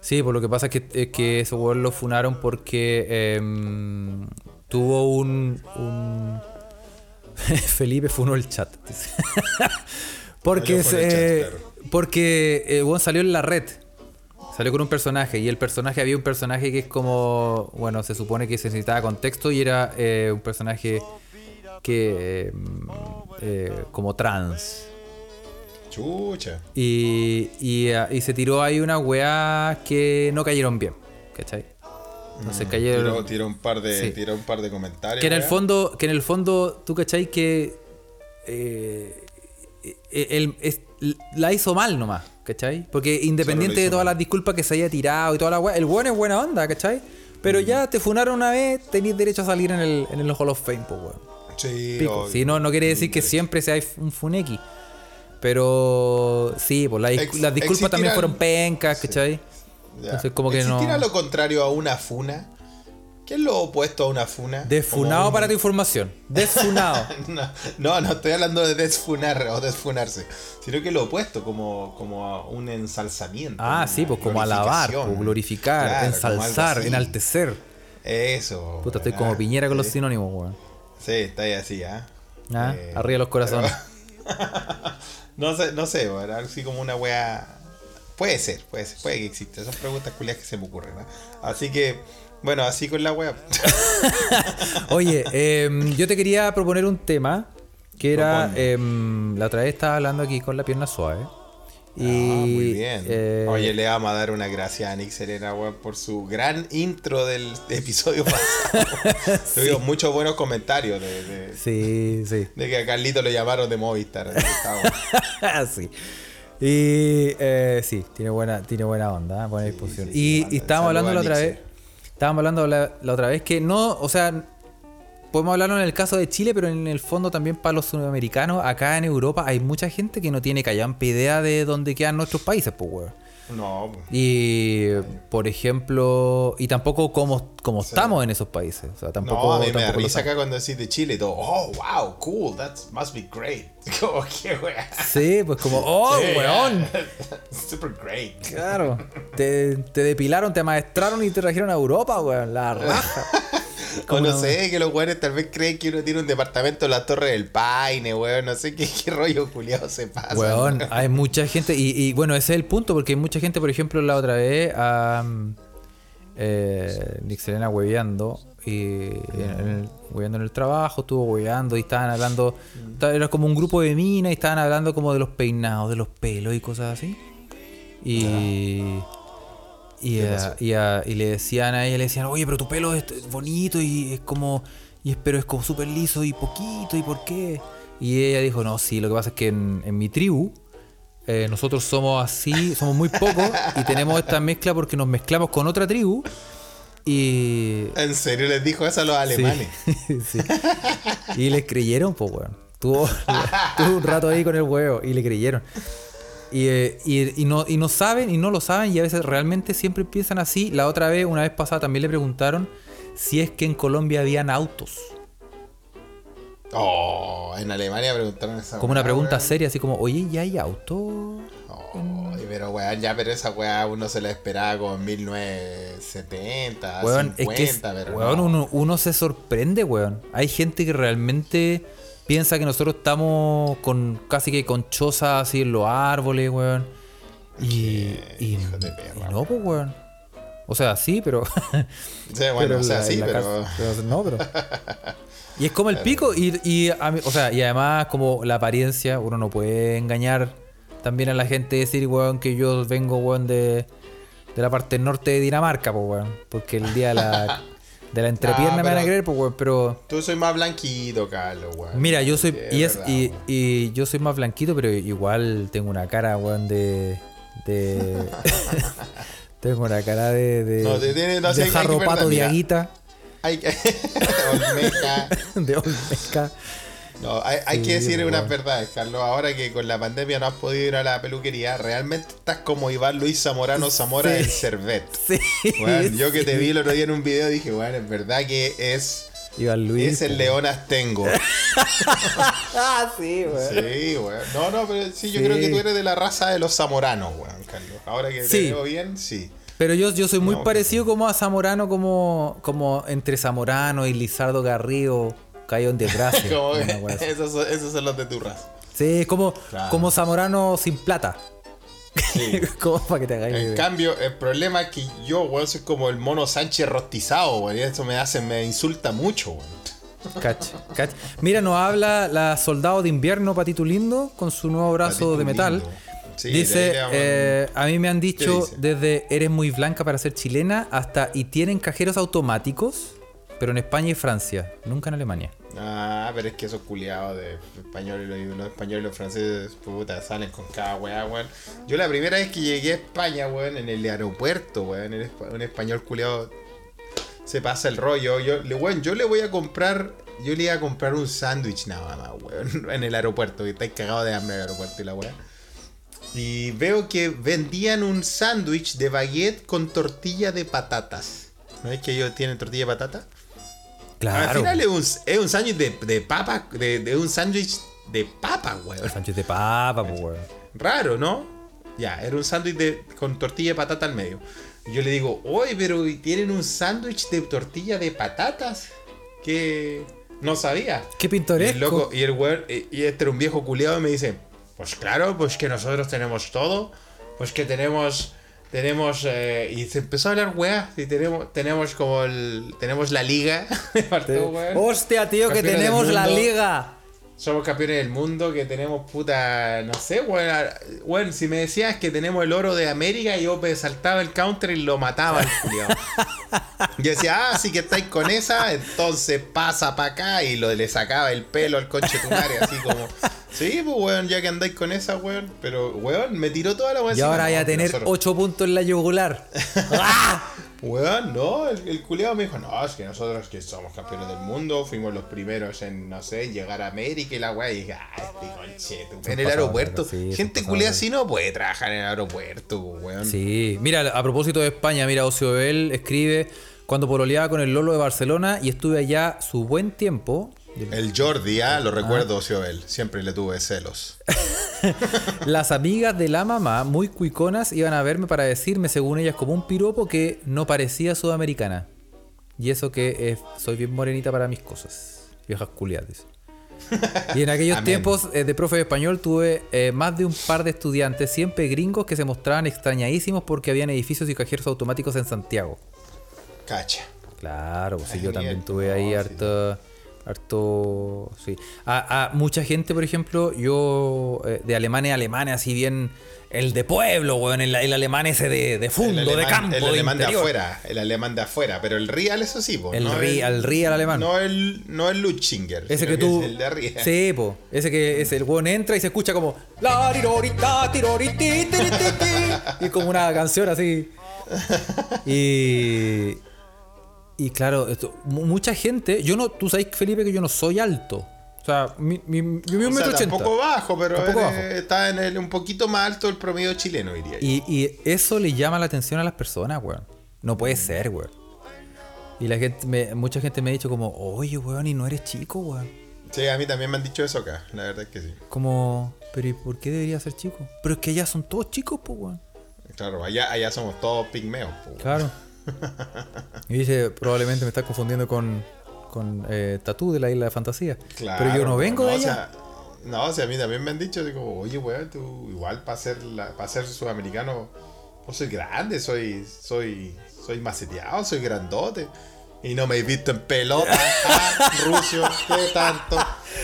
Sí, por lo que pasa es que, es que ese weón lo funaron porque em, tuvo un, un- Felipe funó el chat. porque se- chat, claro. porque el weón salió en la red. Salió con un personaje y el personaje había un personaje que es como, bueno, se supone que se necesitaba contexto y era eh, un personaje que em, eh, como trans. Chucha. Y, y, ah, y se tiró ahí una weá que no cayeron bien. ¿Cachai? Entonces cayeron. Tiró, tiró un par de, Sí. tiró un par de comentarios. que en el fondo, que en el fondo, tú cachai que eh, eh, él es- la hizo mal nomás, ¿cachai? Porque independiente de todas mal. las disculpas que se haya tirado y toda la weá, el weón es buena onda, ¿cachai? Pero ya te funaron una vez, tenéis derecho a salir en el, en el Hall of Fame, pues weón. Sí, Pico. obvio. Sí, no, no quiere decir que siempre sea un funeki. Pero sí, pues Ex- las disculpas también fueron pencas, Sí. ¿cachai? Ya. Entonces, como que ¿Existirá no- lo contrario a una funa? ¿Qué es lo opuesto a una funa? Desfunado un- para tu información. Desfunado. No, no, no estoy hablando de desfunar o desfunarse, sino que lo opuesto, como, como a un ensalzamiento. ah, sí, pues como alabar, pues, glorificar, Claro, como algo ensalzar, enaltecer. Eso. Puta, estoy como piñera con los sí. sinónimos, weón. Sí, está ahí así, ¿ah? Ah, Eh, Arriba los corazones. No sé, no sé, weón, así como una wea. Puede ser, puede ser, puede que exista. Son preguntas culias que se me ocurren, ¿no? Así que, bueno, así con la wea. Oye, em, yo te quería proponer un tema que era. Em, la otra vez estaba hablando aquí con la pierna suave. Y, ah, muy bien. eh, Oye, le vamos a dar una gracia a Nick Serena, weón, por su gran intro del episodio pasado. Tuvimos muchos buenos comentarios de, de- Sí, sí. de que a Carlito lo llamaron de Movistar. sí. Y eh, sí, tiene buena, tiene buena onda, buena disposición. sí, sí, y, estábamos hablando la otra vez. Estábamos hablando la, la otra vez que no, o sea, podemos hablarlo en el caso de Chile, pero en el fondo también para los sudamericanos, acá en Europa hay mucha gente que no tiene callampa idea de dónde quedan nuestros países, pues weón. No, Y por ejemplo, y tampoco cómo, cómo estamos en esos países. O sea, tampoco. no, a mí me da risa acá cuando decís de Chile y todo. Oh, wow, cool, that must be great. Como que, wea. Sí, pues como, oh, Sí, weón. Super great. Claro, te, te depilaron, te maestraron y te trajeron a Europa, weón, la raja. O no sé, que los weones tal vez creen que uno tiene un departamento en la Torre del Paine, weón. No sé qué, qué rollo culiado se pasa. Weón, hay mucha gente, y, y, bueno, ese es el punto, porque hay mucha gente, por ejemplo, la otra vez, a eh, Nick Serena hueveando, y en el, hueveando en el trabajo, estuvo hueveando y estaban hablando, ta- era como un grupo de minas y estaban hablando como de los peinados, de los pelos y cosas así. Y... Y, ¿Qué a- y, a- y le decían a ella, le decían, oye, pero tu pelo es bonito y es como, y es, pero es como súper liso y poquito, ¿y por qué? Y ella dijo, no, sí, lo que pasa es que en, en mi tribu eh, nosotros somos así, somos muy pocos y tenemos esta mezcla porque nos mezclamos con otra tribu y... ¿En serio les dijo eso a los alemanes? Sí, sí. Y les creyeron, pues, weón. Tuvo, tuvo un rato ahí con el huevo y le creyeron. Y, eh, y- y no, y no saben, y no lo saben, y a veces realmente siempre piensan así. La otra vez, una vez pasada, también le preguntaron si es que en Colombia habían autos. Oh, en Alemania preguntaron esa Como una pregunta seria, así como, oye, ¿ya hay autos? Ay, pero weón, ya, pero esa weá uno se la esperaba como en 1970, Weón, 50, es que es- pero weón, no. uno, uno se sorprende, weón. Hay gente que realmente piensa que nosotros estamos con casi que con chozas así en los árboles, weón. Y, y- perra, no, pues, weón. O sea, sí, pero. Sí, bueno, o sea, sí, pero. casa- pero no, pero. Y es como el pico, y, y, a mí- o sea, y además, como la apariencia, uno no puede engañar también a la gente y decir, weón, que yo vengo, weón, de, de la parte norte de Dinamarca, pues, weón. Porque el día de la, de la entrepierna me van a creer, pues, weón, pero. Tú soy más blanquito, Carlos, weón. Mira, yo soy. Sí, Y, es, verdad, y, yo soy más blanquito, pero igual tengo una cara, weón, de. de. tengo una cara de. de, No, te tiene- no, de de aguita. Hay que. Olmeca. De Olmeca. No, hay, hay Sí, que decir weón. unas verdades, Carlos. Ahora que con la pandemia no has podido ir a la peluquería, realmente estás como Iván Luis Zamorano Zamora Sí. del Cervet. Sí. Weón, yo que te vi el otro día en un video dije, bueno, es verdad que es, Iván Luis. es el. León Astengo. Ah, sí, weón. Sí, weón. No, no, pero sí, yo creo que tú eres de la raza de los zamoranos, weón, Carlos. Ahora que te veo bien, sí. Pero yo, yo soy muy No, parecido como a Zamorano, como, como entre Zamorano y Lizardo Garrido, Como una wea así. esos, son- esos son los de tu raza. Sí, como, Claro. como Zamorano sin plata. Sí. como para que te hagáis En idea. cambio, el problema es que yo, weón, soy como el mono Sánchez rostizado, weón. Y eso me hace, me insulta mucho, weón. Cacha, cacha. Mira, nos habla la soldado de invierno, Patito Lindo, con su nuevo brazo Patito de metal. Sí, de dice, eh, a mí me han dicho desde eres muy blanca para ser chilena hasta y tienen cajeros automáticos, pero en España y Francia, nunca en Alemania. Ah, pero es que esos culiados de español y los, españoles y los franceses, puta, salen con cada weá, weón. Yo la primera vez que llegué a España, weón, en el aeropuerto, weón, un español culiado se pasa el rollo. Yo, weón, yo le voy a comprar, yo le iba a comprar un sándwich nada más, weón, en el aeropuerto, que estáis cagados de hambre en el aeropuerto y la weá. Y veo que vendían un sándwich de baguette con tortilla de patatas. ¿No es que ellos tienen tortilla de patata? Al final es un, es un sándwich de, de papa, de, de un sándwich de papa, weón. Sánchez de papa, pues, weón. Raro, ¿no? Ya, era un sándwich de- con tortilla de patata al medio. Yo le digo, oye, pero ¿tienen un sándwich de tortilla de patatas? Que no sabía. Qué Y el, pintoresco. loco, y el weón, y y este era un viejo culiado y me dice, pues claro, pues que nosotros tenemos todo, pues que tenemos, tenemos, eh", y se empezó a hablar weá, y tenemos, tenemos como el, tenemos la liga, weón. Hostia, tío, que Campeones tenemos la liga. Somos campeones del mundo, que tenemos puta, no sé, weón. Bueno, si me decías que tenemos el oro de América, yo me saltaba el counter y lo mataba el. Yo decía, ah, sí que estáis con esa, entonces pasa para acá y lo, le sacaba el pelo al conche tu madre, así como, sí, pues weón, ya que andáis con esa, weón. Pero, weón, me tiró toda la weón. Y ahora no, a tener nosotros- 8 puntos en la yugular. ¡Ah! Weón, no, el, el me dijo, no, es que nosotros que somos campeones del mundo, fuimos los primeros en, no sé, llegar a América y la weá, y dije, ah, este conche, En el aeropuerto, sí, gente sí. así no puede trabajar en el aeropuerto, weón. Sí, mira, a propósito de España, mira, Ocio Bel escribe cuando pololeaba con el Lolo de Barcelona y estuve allá su buen tiempo. El Jordi, ah, lo recuerdo, Ciobel, siempre le tuve celos. Las amigas de la mamá, muy cuiconas, iban a verme para decirme, según ellas, como un piropo que no parecía sudamericana. Y eso que eh, soy bien morenita para mis cosas. Viejas culiates. Y en aquellos tiempos eh, de profe de español tuve eh, más de un par de estudiantes, siempre gringos, que se mostraban extrañadísimos porque habían edificios y cajeros automáticos en Santiago. Cacha. Claro, pues sí, yo también tuve ahí no, sí. Harto, sí. A, a mucha gente, por ejemplo, yo eh, de Alemania a Alemania, así bien el de pueblo, weón, el, el alemán ese de, de fondo, el de campo, el alemán de afuera, el alemán de afuera, pero el real eso sí, po, El no ri- al real alemán. No el, no el Luchinger, Ese que tú. es el de arriba. Sí, po. Ese que es el weón entra y se escucha como. La tirorita, tiroriti, tirititi", Y como una canción así. Y. Y claro, esto, mu- mucha gente. Yo no. Tú sabes, Felipe, que yo no soy alto. O sea, mi, mi, yo mido un metro ochenta. tampoco bajo, pero Tampoco eres- bajo. está en el, un poquito más alto del promedio chileno, diría yo. Y, y eso le llama la atención a las personas, weón. No puede ser, weón. Y la gente, me- mucha gente me ha dicho como, oye, weón, y no eres chico, weón. Sí, a mí también me han dicho eso acá, la verdad es que sí. Como, pero ¿y por qué debería ser chico? Pero es que allá son todos chicos, pues, weón. Claro, allá, allá somos todos pigmeos. po. Claro. Y dice, probablemente me estás confundiendo con, con eh, Tatú de la Isla de Fantasía. Claro, pero yo no vengo de o allá. sea, no, o sea, a mí también me han dicho, digo, oye, weón, tú igual para ser, la- para ser sudamericano, No soy grande, soy. soy. soy maceteado, soy grandote. Y no me he visto en pelota, ah, Rucio, qué tanto.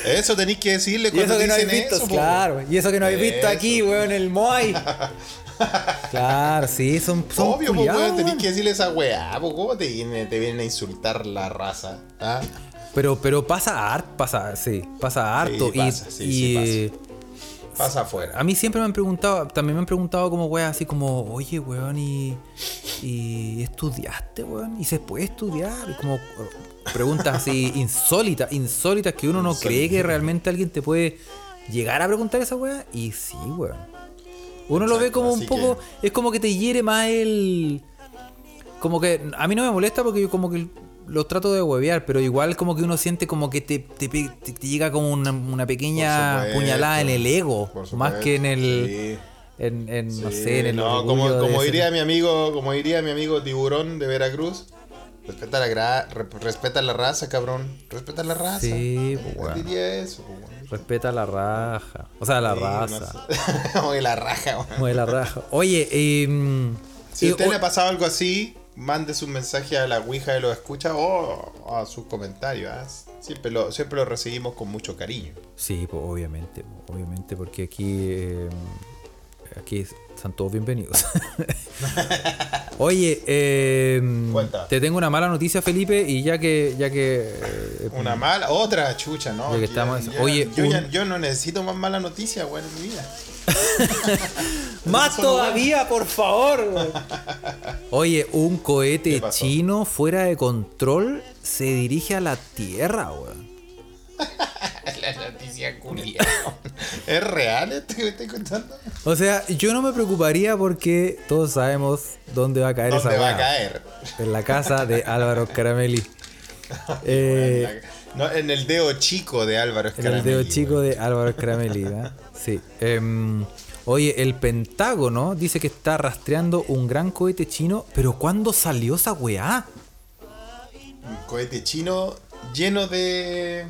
Eso tenéis que decirle Y cuando eso que no dicen habéis visto, eso, po. claro. Y eso que no habéis visto aquí, weón, en el Moai. Claro, sí, son, son Obvio, pues, weón, tenéis weón. que decirle esa weá, ¿cómo te vienen, te vienen a insultar la raza? ¿Ah? Pero, pero pasa harto, pasa, sí, pasa harto. Sí, y pasa, sí, y, sí eh, Pasa afuera. a mí siempre me han preguntado, también me han preguntado como weón, así como, oye, weón, y, y estudiaste, weón, y se puede estudiar, y como preguntas así insólitas, insólitas que uno no cree que realmente alguien te puede llegar a preguntar esa weá, y sí, weón. Uno lo ve como un poco, es como que te hiere más el... Como que a mí no me molesta porque yo como que lo trato de huevear, pero igual como que uno siente como que te, te, te- te llega como una, una pequeña supuesto, puñalada en el ego, más que en el... Sí. En, en, no sé, en el no, como, como diría mi amigo, como diría mi amigo tiburón de Veracruz, respeta la gra- re- respeta la raza, cabrón. Respeta la raza. Sí, diría eso, weón. Respeta la raja. O sea, la Sí, raza. no sé. Oye, la raja, weón. Mueve la raja. Oye, eh, Si a eh, usted le ha pasado algo así, mande su mensaje a la Ouija de lo escucha o a sus comentarios. ¿ah? Siempre, lo, siempre lo recibimos con mucho cariño. Sí, pues obviamente, obviamente, porque aquí, eh, aquí están todos bienvenidos. Oye, eh, Cuenta. te tengo una mala noticia, Felipe, y ya que, ya que eh, Una mala, otra chucha, ¿no? Ya que Ya- estamos- ya- oye, yo, un- ya- yo no necesito más mala noticia, weón, en mi vida. Más todavía, por favor. güey. Oye, un ¿Qué cohete chino fuera de control se dirige a la Tierra, weón. La noticia culia. ¿Es real esto que me estoy contando? O sea, yo no me preocuparía porque todos sabemos dónde va a caer esa ¿Dónde va a caer? En la casa de Álvaro Caramelli. Eh, No, en el dedo chico de Álvaro en el dedo Scaramelli, chico de Álvaro Caramelli, ¿verdad? Sí. Em, oye, el Pentágono dice que está rastreando un gran cohete chino, pero ¿cuándo salió esa weá? Un cohete chino lleno de.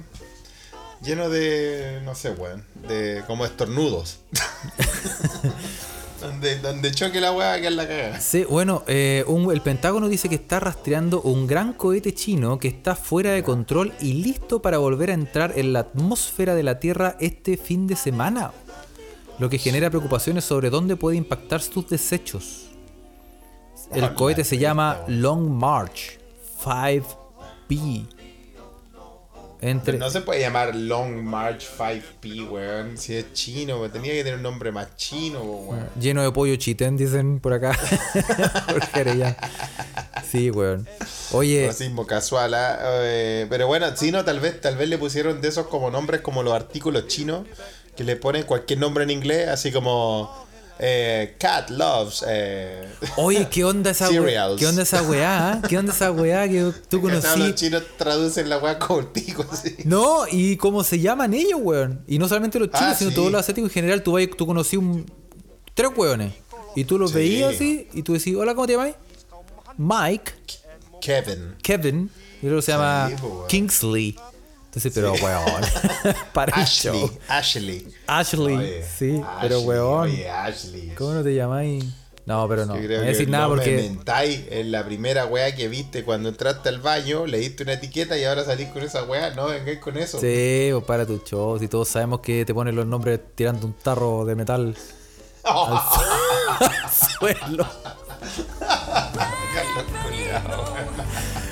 Lleno de. no sé, weón. De. como estornudos. donde, donde choque la weá que es la cagada. Sí, bueno, eh, un- el Pentágono dice que está rastreando un gran cohete chino que está fuera de control y listo para volver a entrar en la atmósfera de la Tierra este fin de semana. Lo que genera preocupaciones sobre dónde puede impactar sus desechos. El Ah, cohete se llama. Long March 5B. Entre, No se puede llamar Long March 5P, weón. Si es chino, weón. Tenía que tener un nombre más chino, weón. Lleno de pollo chitén, dicen por acá. Sí, weón. Oye, Racismo casual, ¿ah? Eh, pero bueno, chino tal vez, tal vez le pusieron de esos como nombres como los artículos chinos, que le ponen cualquier nombre en inglés, así como eh, Cat Loves. Eh, Oye, ¿qué onda esa weá? ¿Qué onda esa weá? ¿Qué onda esa weá que tú ¿cachai? Los conocí? chinos traducen la weá pico, así. No, y cómo se llaman ellos, weón. Y no solamente los chinos, Ah, sino sí. todos los asiáticos en general. Tú, tú conocí un, tres weones. Y tú los Sí. veías así, y tú decís, hola, ¿cómo te llamas? Mike, Kevin. Kevin, y luego se llama pues. Kingsley. Entonces, pero weón, para el Ashley. show. Ashley. Ashley, Oye, sí, pero weón. Oye, Ashley. ¿Cómo no te llamáis? No, pero no. No creo voy a que decir nada no me mentáis en la primera weá que viste cuando entraste al baño, leíste una etiqueta y ahora salís con esa weá. No vengáis con eso. Sí, pues para tu show. Si todos sabemos que te ponen los nombres tirando un tarro de metal al suelo. Carlos culiao.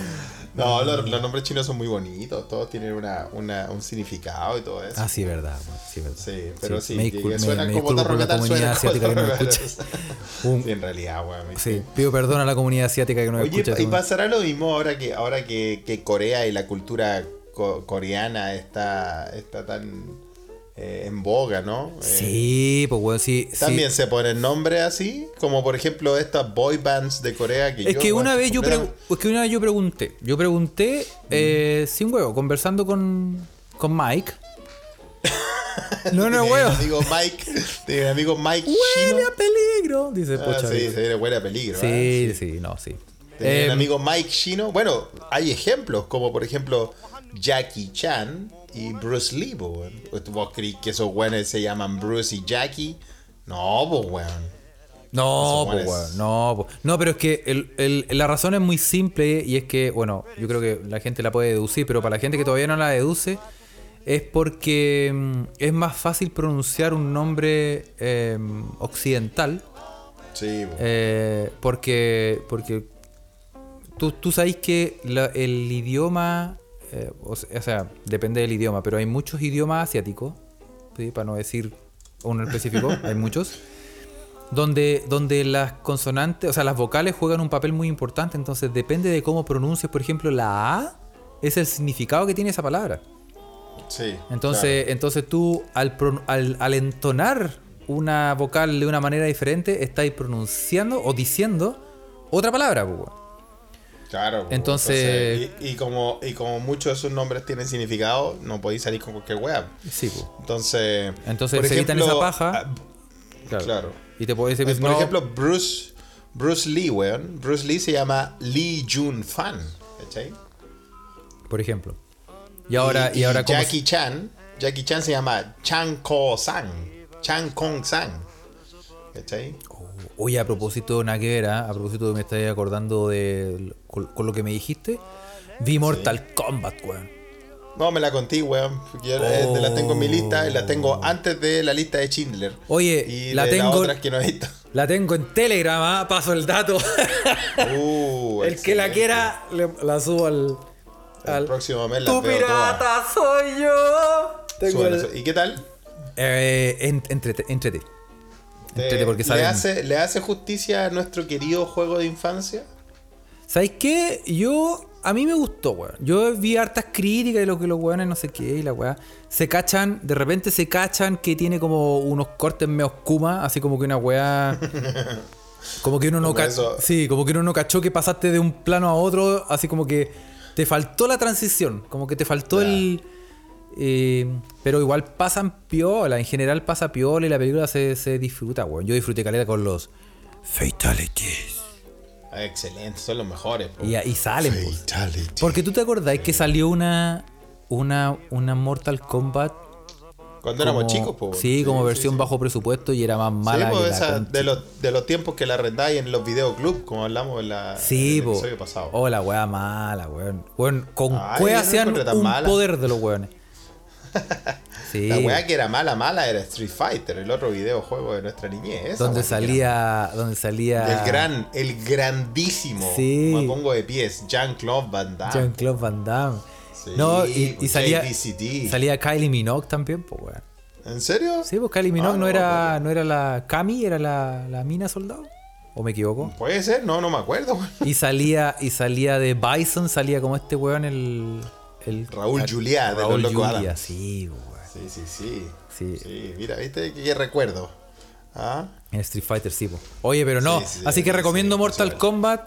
No, los, los nombres chinos son muy bonitos, todos tienen una, una- un significado y todo eso. Ah, sí, verdad, sí, verdad. Sí, pero sí, me, que discul- me- suenan me como tarro suenan como asiática que no escucha. Un- Sí, en realidad, weón. sí, pido perdón a la comunidad asiática que no Oye, escucha. y pasará lo mismo ahora que ahora que, que Corea y la cultura co- coreana está, está tan eh, en boga, ¿no? Eh, Sí, pues weón, sí. sí. También se ponen nombres así, como por ejemplo estas boy bands de Corea que Es yo, que una vez yo es que una vez yo pregunté, yo pregunté eh, sin huevo, conversando con, con Mike. No, no, huevo. mi amigo Mike, mi amigo Mike Huele a peligro, dice Ah, Pocha. sí, se huele a peligro. sí, ah, sí, no, sí. Tenía Eh, un amigo Mike Chino. Bueno, hay ejemplos, como por ejemplo Jackie Chan y Bruce Lee, po, weón. ¿Vos creís que esos weones se llaman Bruce y Jackie? No, pues weón. No, pues, buenos- weón, no, po. no, pero es que el- el- la razón es muy simple y es que, bueno, yo creo que la gente la puede deducir, pero para la gente que todavía no la deduce, es porque mm, es más fácil pronunciar un nombre eh, occidental, Sí, po. eh, porque, porque tú, tú sabes que la- el idioma, eh, o se- o sea, depende del idioma, pero hay muchos idiomas asiáticos, ¿sí? para no decir uno específico, hay muchos, donde, donde las consonantes, o sea, las vocales juegan un papel muy importante, entonces depende de cómo pronuncies, por ejemplo, la A, es el significado que tiene esa palabra. sí. Entonces, entonces tú al, al, al entonar una vocal de una manera diferente, estáis pronunciando o diciendo otra palabra. pues. Claro. po. Entonces- y, y como, y como muchos de sus nombres tienen significado, no podéis salir con cualquier wea. Sí, pues. Entonces. Entonces por se evitan esa paja. ah, Claro. Claro. Y te Por decir, no, ejemplo, Bruce, Bruce Lee, weón. Bruce Lee se llama Lee Jun Fan. ¿Cachai? por ejemplo. Y ahora, y, y ahora ¿cómo Jackie Chan. Jackie Chan se llama Chan Ko Sang. Chan Kong Sang. ¿Cachai? Oye, a propósito, nada que ver, ¿ah? a propósito de me estoy acordando de con, con lo que me dijiste, vi Mortal Kombat, weón. No, me la conté, weón. Yo eh, Oh. la tengo en mi lista y la tengo antes de la lista de Schindler. Oye, y la de tengo- las otras que no he visto. La tengo en Telegram, ¿ah? paso el dato. Uh, el que la quiera, le- la subo al. El al- próximo mes la ¡Tu veo pirata soy yo! Tengo el- ¿Y qué tal? Eh, en- entrete, entrete. Porque ¿Le, hace, ¿Le hace justicia a nuestro querido juego de infancia? ¿Sabes qué? Yo. A mí me gustó, weón. Yo vi hartas críticas de lo que los weones no sé qué y la weá. Se cachan, de repente se cachan que tiene como unos cortes medio kuma, así como que una weá. Como que uno no Como ca- eso. Sí, como que uno no cachó que pasaste de un plano a otro, así como que te faltó la transición, como que te faltó el. Eh, pero igual pasan piola, en general pasa piola y la película se, se disfruta, weón. Yo disfruté caleta con los Fatalities. Ah, excelente, son los mejores. po. Y, y salen, pues. Fatality. Porque tú te acordás que salió una. Una, una Mortal Kombat. Cuando éramos chicos, po. Sí, como versión sí. bajo presupuesto y era más mala po, que la esa de, los, de los tiempos que la arrendáis en los videoclubs, como hablamos en, la, Sí, en el episodio pasado. Oh, la wea mala, weón. Weón, con Ay, cueva no hacían un mala. poder de los weones. Sí. La weá que era mala, mala era Street Fighter, el otro videojuego de nuestra niñez. donde weá salía. Donde salía. El gran, el grandísimo. Sí. Me pongo de pies. Jean-Claude Van Damme. Jean-Claude Van Damme. Sí, no, y, y pues, salía. Salía Kylie Minogue también, pues weón. ¿En serio? Sí, pues Kylie Minogue Ah, no, no, era, no era la Kami, era la, la mina soldado. ¿O me equivoco? Puede ser, no, no me acuerdo. Y salía, y salía de Bison, salía como este weón el. El Raúl Juliá, de Raúl los Locos sí. Sí, sí, sí. Sí. Sí, mira, ¿viste? Qué recuerdo. ¿Ah? En Street Fighter, sí, po. Oye, pero no. Sí, sí, Así que recomiendo Mortal. Kombat.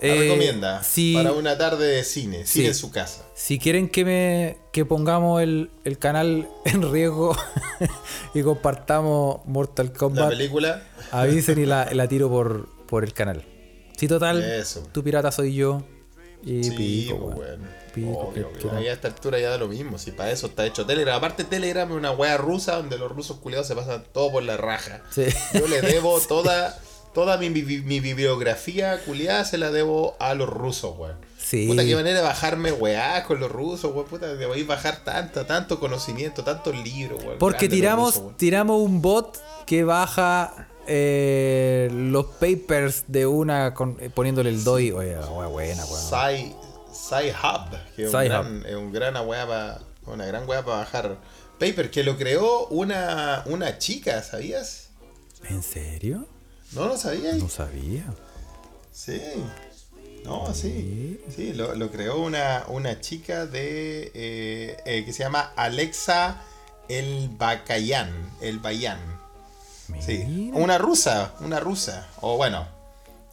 La Eh, recomienda Si, para una tarde de cine, cine Sí. en su casa. si quieren que me que pongamos el, el canal en riesgo y compartamos Mortal La Kombat, película, avisen y la, la tiro por, por el canal. Sí, total. Eso. Tu pirata soy yo. Y sí, pico, pues, bueno. Pico, Obvio, que- obvio. que- Ahí a esta altura ya da lo mismo, si para eso está hecho Telegram. Aparte Telegram es una wea rusa donde los rusos culiados se pasan todo por la raja. Sí. Yo le debo toda, toda mi, mi- mi bibliografía culiada se la debo a los rusos, weón. Sí. Puta, qué manera de bajarme weá con los rusos, weón. Puta, debo bajar tanto, tanto conocimiento, tantos libros, weón. Porque tiramos, rusos, tiramos un bot que baja eh, los papers de una con- eh, poniéndole el DOI. Oye, wea buena, weón. Sci, Sci-Hub, que es, un gran, es un gran weá pa- una gran weá para bajar paper, que lo creó una, una chica, ¿sabías? ¿En serio? ¿No lo sabías? No sabía. Sí. No, sí. Sí, lo, lo creó una, una chica de eh, eh, que se llama Alexa El Bacayan. El Bayan. Sí. Una rusa, una rusa. O bueno,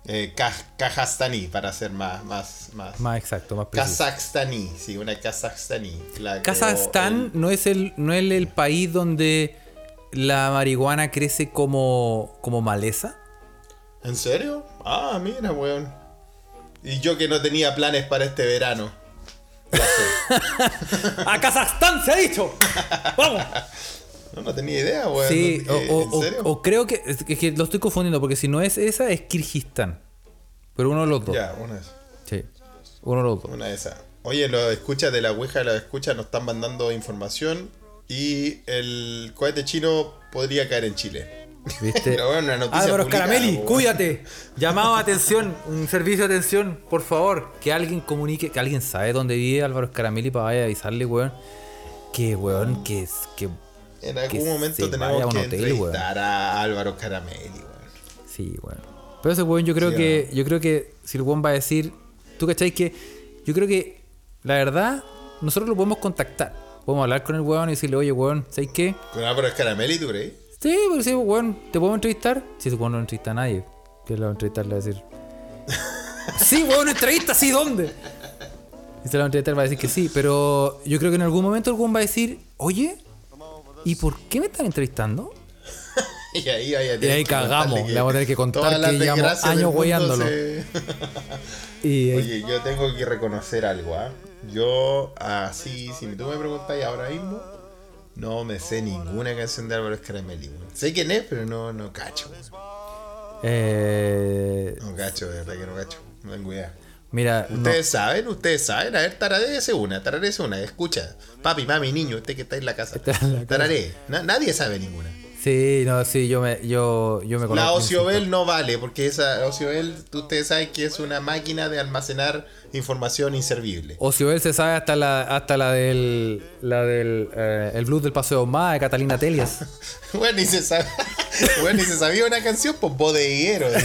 eh, kajastaní, para ser más, más, más. Más exacto, más preciso. Kazajstaní, sí, una kazajstaní. Kazajstán no es el no es el país donde la marihuana crece como como maleza. ¿En serio? Ah, mira, weón. Y yo que no tenía planes para este verano. ¡A Kazajstán se ha dicho! ¡Vamos! No, no tenía idea, weón. Sí, ¿No- o, eh, o- ¿En o- serio? o creo que, es que lo estoy confundiendo, porque si no es esa, es Kirguistán. Pero uno de los dos. Ya, una de esas. Sí, uno de los dos. Una de esas. Oye, los escuchas de la Ouija, los escuchas nos están mandando información y el cohete chino podría caer en Chile. ¿Viste? Pero bueno, una noticia Álvaro Scaramelli, weón. cuídate. Llamado a atención, un servicio de atención, por favor. Que alguien comunique, que alguien sabe dónde vive Álvaro Scaramelli para vaya a avisarle, weón. Que, weón, que En que algún momento tenemos que hotel, entrevistar a Álvaro Caramelli, weón. Sí, bueno. Pero ese weón yo creo Sí, que. Yo creo que si el weón va a decir. ¿Tú cacháis que? Yo creo que la verdad, nosotros lo podemos contactar. Podemos hablar con el weón y decirle, oye weón, ¿sabes qué? ¿Con Álvaro Caramelli, tú crees? Sí, pero sí, weón, ¿te podemos entrevistar? Si ese weón no entrevista a nadie. ¿Qué le va a entrevistar? Le va a decir. sí, weón, entrevista, sí, ¿dónde? Y se lo va a entrevistar, va a decir que sí. Pero yo creo que en algún momento el weón va a decir, oye, ¿y por qué me están entrevistando? Y ahí, vaya a Y ahí cagamos, le vamos a tener que contar que llevamos años hueándolo. se- Y Oye, yo tengo que reconocer algo, ¿ah? Yo, así, si tú me preguntáis ahora mismo, no me sé ninguna canción de Álvaro Scaramelli. Sé quién es, pero no, no cacho, eh, No cacho, de verdad que no cacho. No tengo idea. Mira, no- Ustedes saben, ustedes saben. A ver, tararéese una, tararéese una. Escucha, papi, mami, niño, usted que está en la casa. Tararé. Na- nadie sabe ninguna. sí, no, sí, yo me, yo, yo me conozco. La Ociobel no vale, porque esa Ociobel, ustedes saben que es una máquina de almacenar información inservible. Ociobel se sabe hasta la, hasta la del, la del, eh, el blues del Paseo Más de Catalina Telias. Bueno, ni se sabe, bueno, ni se sabía una canción, pues bodeguero.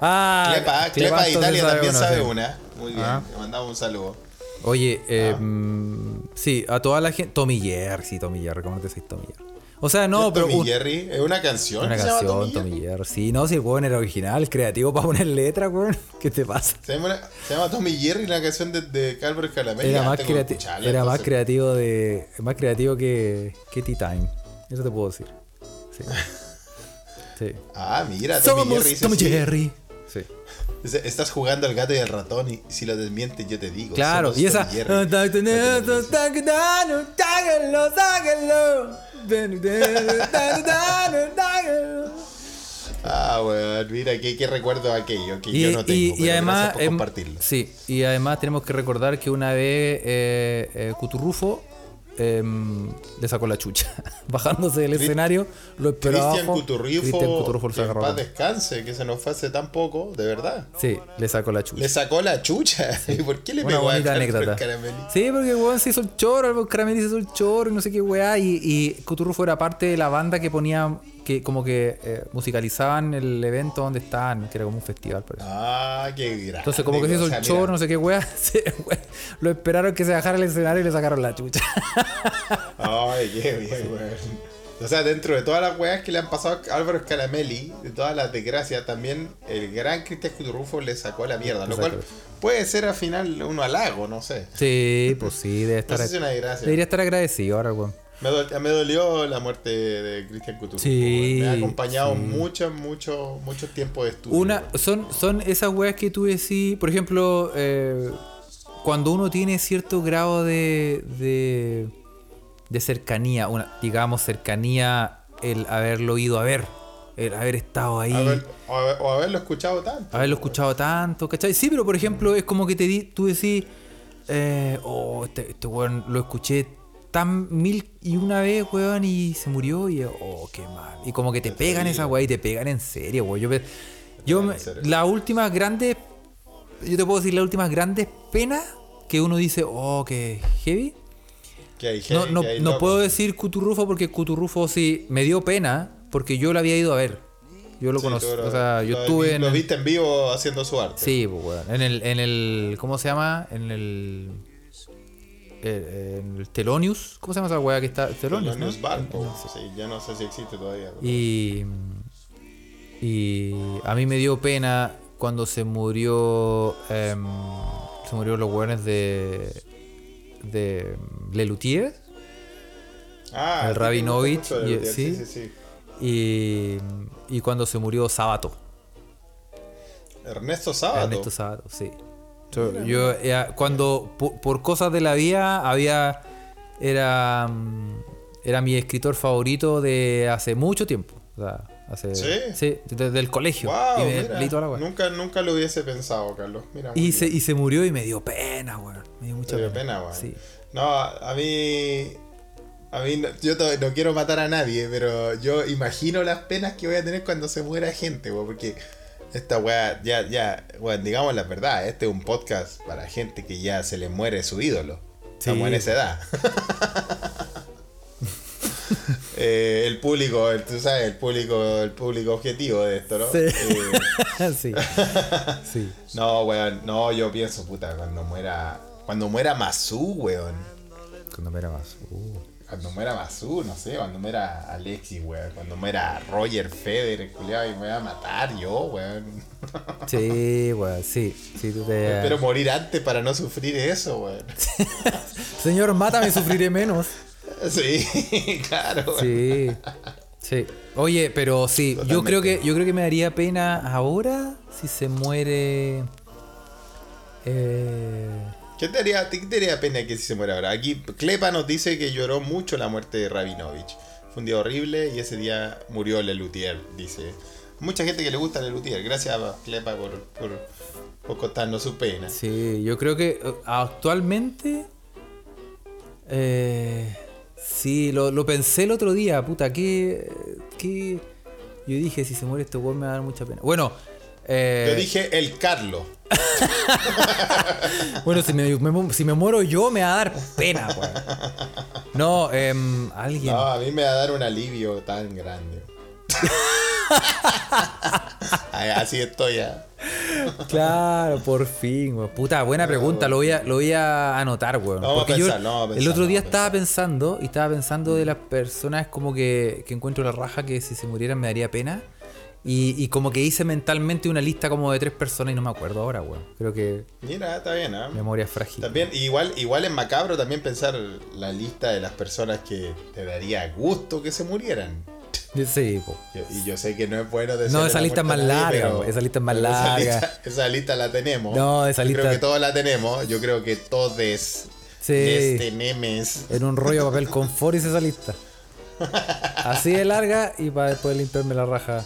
Ah, Clepa, de Italia también sabe una. Muy bien, Ah. le mandamos un saludo. Oye, eh, Ah. mm, sí, a toda la gente. Tommy Jerry, sí, Tommy Jerry, ¿cómo te decís Tommy Jerry? O sea, no, ¿Qué es pero. Tommy un- Jerry es una canción. una canción, Tommy Tommy Jerry? Sí, no, si el weón era original, creativo para poner letra, weón. ¿Qué te pasa? Se llama, una- se llama Tommy Jerry, la canción de, de Álvaro Escalamelli. Era Ah, más, creati- era más creativo de. Más creativo que. que T-Time. Eso te puedo decir. Sí. Sí. Ah, mira, Tommy Somos Jerry. Tommy. Jerry. Sí. Estás jugando al gato y al ratón y si lo desmientes yo te digo. Claro, y esa. No. Ah, weón, mira, qué, qué recuerdo aquello que Y, yo no tengo. y- y pero además, gracias por em, compartirlo. sí, y además tenemos que recordar que una vez eh, eh, Cuturrufo em, le sacó la chucha. Bajándose del escenario, lo esperó Cristian abajo. Cuturrufo le que en sacó paz descanse, que se nos fue hace tan poco, de verdad. Sí, le sacó la chucha. Le sacó la chucha. ¿Y por qué le Una pegó a bonita anécdota. Sí, porque weón se hizo el choro, el Caramelli se hizo el choro y no sé qué weá. Y, y Cuturrufo era parte de la banda que ponía, que como que eh, musicalizaban el evento donde estaban, que era como un festival, parece. Ah, qué grande. Entonces, como que se hizo o el mira, no sé qué se- weón, lo esperaron que se bajara el escenario y le sacaron la chucha. Ay, qué bien, weón. O sea, dentro de todas las weas que le han pasado a Álvaro Scalamelli, de todas las desgracias, también el gran Cristian Cuturrufo le sacó la mierda. Lo cual puede ser al final un halago, no sé. Sí, pues sí, debe No estar. sé si es una desgracia. Debería estar agradecido ahora, weón. Me, dol- me dolió la muerte de Cristian Cuturrufo. Sí, weón. Me ha acompañado sí. muchos, muchos, muchos tiempos de estudio. Una, son, son esas weas que tú decís, por ejemplo, eh, cuando uno tiene cierto grado de, de, de cercanía, una, digamos cercanía, el haberlo ido a ver, el haber estado ahí, Haber- o, haber- o haberlo escuchado tanto. haberlo escuchado tanto, ¿cachai? Sí, pero por ejemplo, es como que te di, tú decís, eh, oh, este, este weón lo escuché tan mil y una vez, weón, y se murió, y oh, qué mal. Y como que te pegan esa weá y te pegan en serio, weón. Yo, yo me- las últimas grandes, yo te puedo decir las últimas grandes penas que uno dice, oh, que heavy. Que hay No, no, que hay no puedo decir Cuturrufo porque Cuturrufo sí me dio pena porque yo lo había ido a ver. Yo lo Sí, conocí. O sea, yo estuve vi- en. Lo viste en vivo haciendo su arte. Sí, pues, weón. En el, en el. ¿Cómo se llama? En el. Eh, el Telonius. ¿Cómo se llama esa weá que está? Telonius, ¿no? Thelonious Bar, po. Sí, ya no sé si existe todavía. pero- Y. Y a mí me dio pena cuando se murió. em, se murió los weones de. De. Lelutier. Ah, el Rabinovich, y- sí. sí, sí. Y. Y cuando se murió Sábato. Ernesto Sábato. Ernesto Sábato, sí. Yo, yo, eh, cuando por, por cosas de la vida había era, mm, era mi escritor favorito de hace mucho tiempo. O sea, hace, ¿Sí? desde el colegio. Wow, y me mira, leí toda la weá. nunca, nunca lo hubiese pensado, Carlos. Mira, Y se, y se murió y me dio pena, weón. Me dio mucha Te dio pena. pena. Sí. No, a mí. A mí, no- yo no quiero matar a nadie, pero yo imagino las penas que voy a tener cuando se muera gente, weón, porque esta weá, ya, ya, weón, digamos la verdad, este es un podcast para gente que ya se le muere su ídolo. Estamos Sí. en esa edad. Eh, el público, el- tú sabes, el público, el público objetivo de esto, ¿no? Sí. Eh, sí. sí. no, weón, no, yo pienso, puta, cuando muera, cuando muera Masu, weón. Cuando me era más. uh. Cuando muera Masu, no sé, cuando muera Alexis, weón. Cuando muera Roger Federer, culiado, y me voy a matar yo, weón. Sí, weón, sí. sí tú te... Espero morir antes para no sufrir eso, weón. Señor, mátame, sufriré menos. Sí, claro, weón. Sí. Sí. Oye, pero sí, yo creo que yo creo que me daría pena ahora si se muere. Eh, ¿Qué te, haría, ¿Qué te haría pena que si se muera ahora? Aquí Klepa nos dice que lloró mucho la muerte de Rabinovich. Fue un día horrible y ese día murió Lelutier, dice. Mucha gente que le gusta Lelutier. Gracias, Klepa, por, por, por contarnos su pena. sí, yo creo que eh, actualmente. Eh, sí, lo, lo pensé el otro día, puta, que. que yo dije, si se muere este weón me va a dar mucha pena. Bueno, eh, Yo dije el Carlos. bueno si, me, me- si me muero yo me va a dar pena, weón. No, em, alguien. No, a mí me va a dar un alivio tan grande. Así estoy ya. Claro, por fin, weón. Puta, buena pregunta. Lo voy a, lo voy a anotar. Vamos a Porque yo pensar, no, vamos a el pensar, otro día estaba pensando y estaba pensando de las personas como que, que encuentro la raja que si se murieran me daría pena. Y, y como que hice mentalmente una lista como de tres personas y no me acuerdo ahora, weón. Creo que Mira, está bien, ¿ah? memoria frágil. También, igual, igual es macabro también pensar la lista de las personas que te daría gusto que se murieran. Sí, po. Yo- y yo sé que no es bueno decir No, esa lista es más larga, güey, esa lista es más esa larga. lista- Esa lista, la tenemos. No, esa Yo lista- creo que todos la tenemos. Yo creo que todos Sí. tenemos. En un rollo de papel confort hice esa lista. Así de larga y para después limpiarme la raja.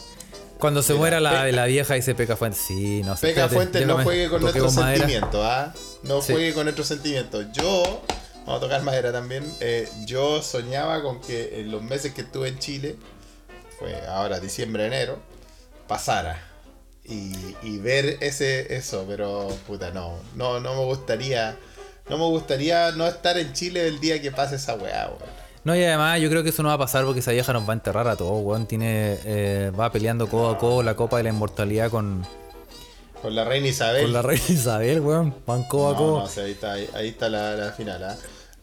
Cuando se muera la, la vieja dice Peca Fuentes. Sí, no sé. Peca Fuentes no juegue con madera. sentimientos, ¿ah? No juegue con nuestros sentimientos. Yo, vamos a tocar madera también. eh, yo soñaba con que en los meses que estuve en Chile, fue ahora diciembre, enero, pasara. Y, y ver ese eso, pero puta, no, no, no me gustaría. No me gustaría no estar en Chile el día que pase esa weá, weón. No, y además yo creo que eso no va a pasar porque esa vieja nos va a enterrar a todos, weón. Tiene, eh, va peleando codo a codo la copa de la inmortalidad con, Con la reina Isabel. con la reina Isabel, weón. Van codo a No, codo. no, ahí está, ahí, ahí está la, la final. ¿ah?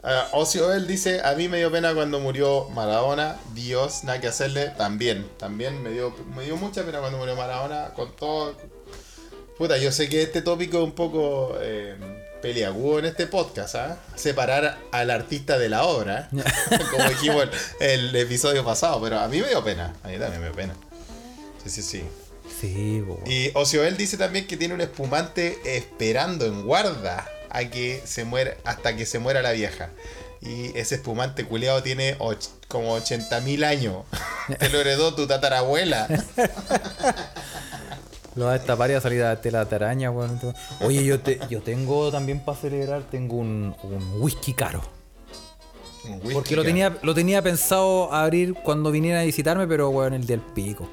Ah, Ocio él dice, a mí me dio pena cuando murió Maradona, Dios, nada que hacerle, también, también me dio, me dio mucha pena cuando murió Maradona, con todo... Puta, yo sé que este tópico es un poco eh, peliagudo en este podcast, ¿ah? Separar al artista de la obra, como dijimos el, el episodio pasado, pero a mí me dio pena, a mí también me dio pena. Sí, sí, sí. Sí, weón. Y Ocioel dice también que tiene un espumante esperando en guarda a que se muera, hasta que se muera la vieja. Y ese espumante culeado tiene como 80.000 años. Te lo heredó tu tatarabuela. Lo va a destapar y va a salir a tela de araña, weón. Oye, yo, te, yo tengo también para celebrar, tengo un, un whisky caro. Un whisky, Porque lo tenía, lo tenía pensado abrir cuando viniera a visitarme, pero weón, el del pico.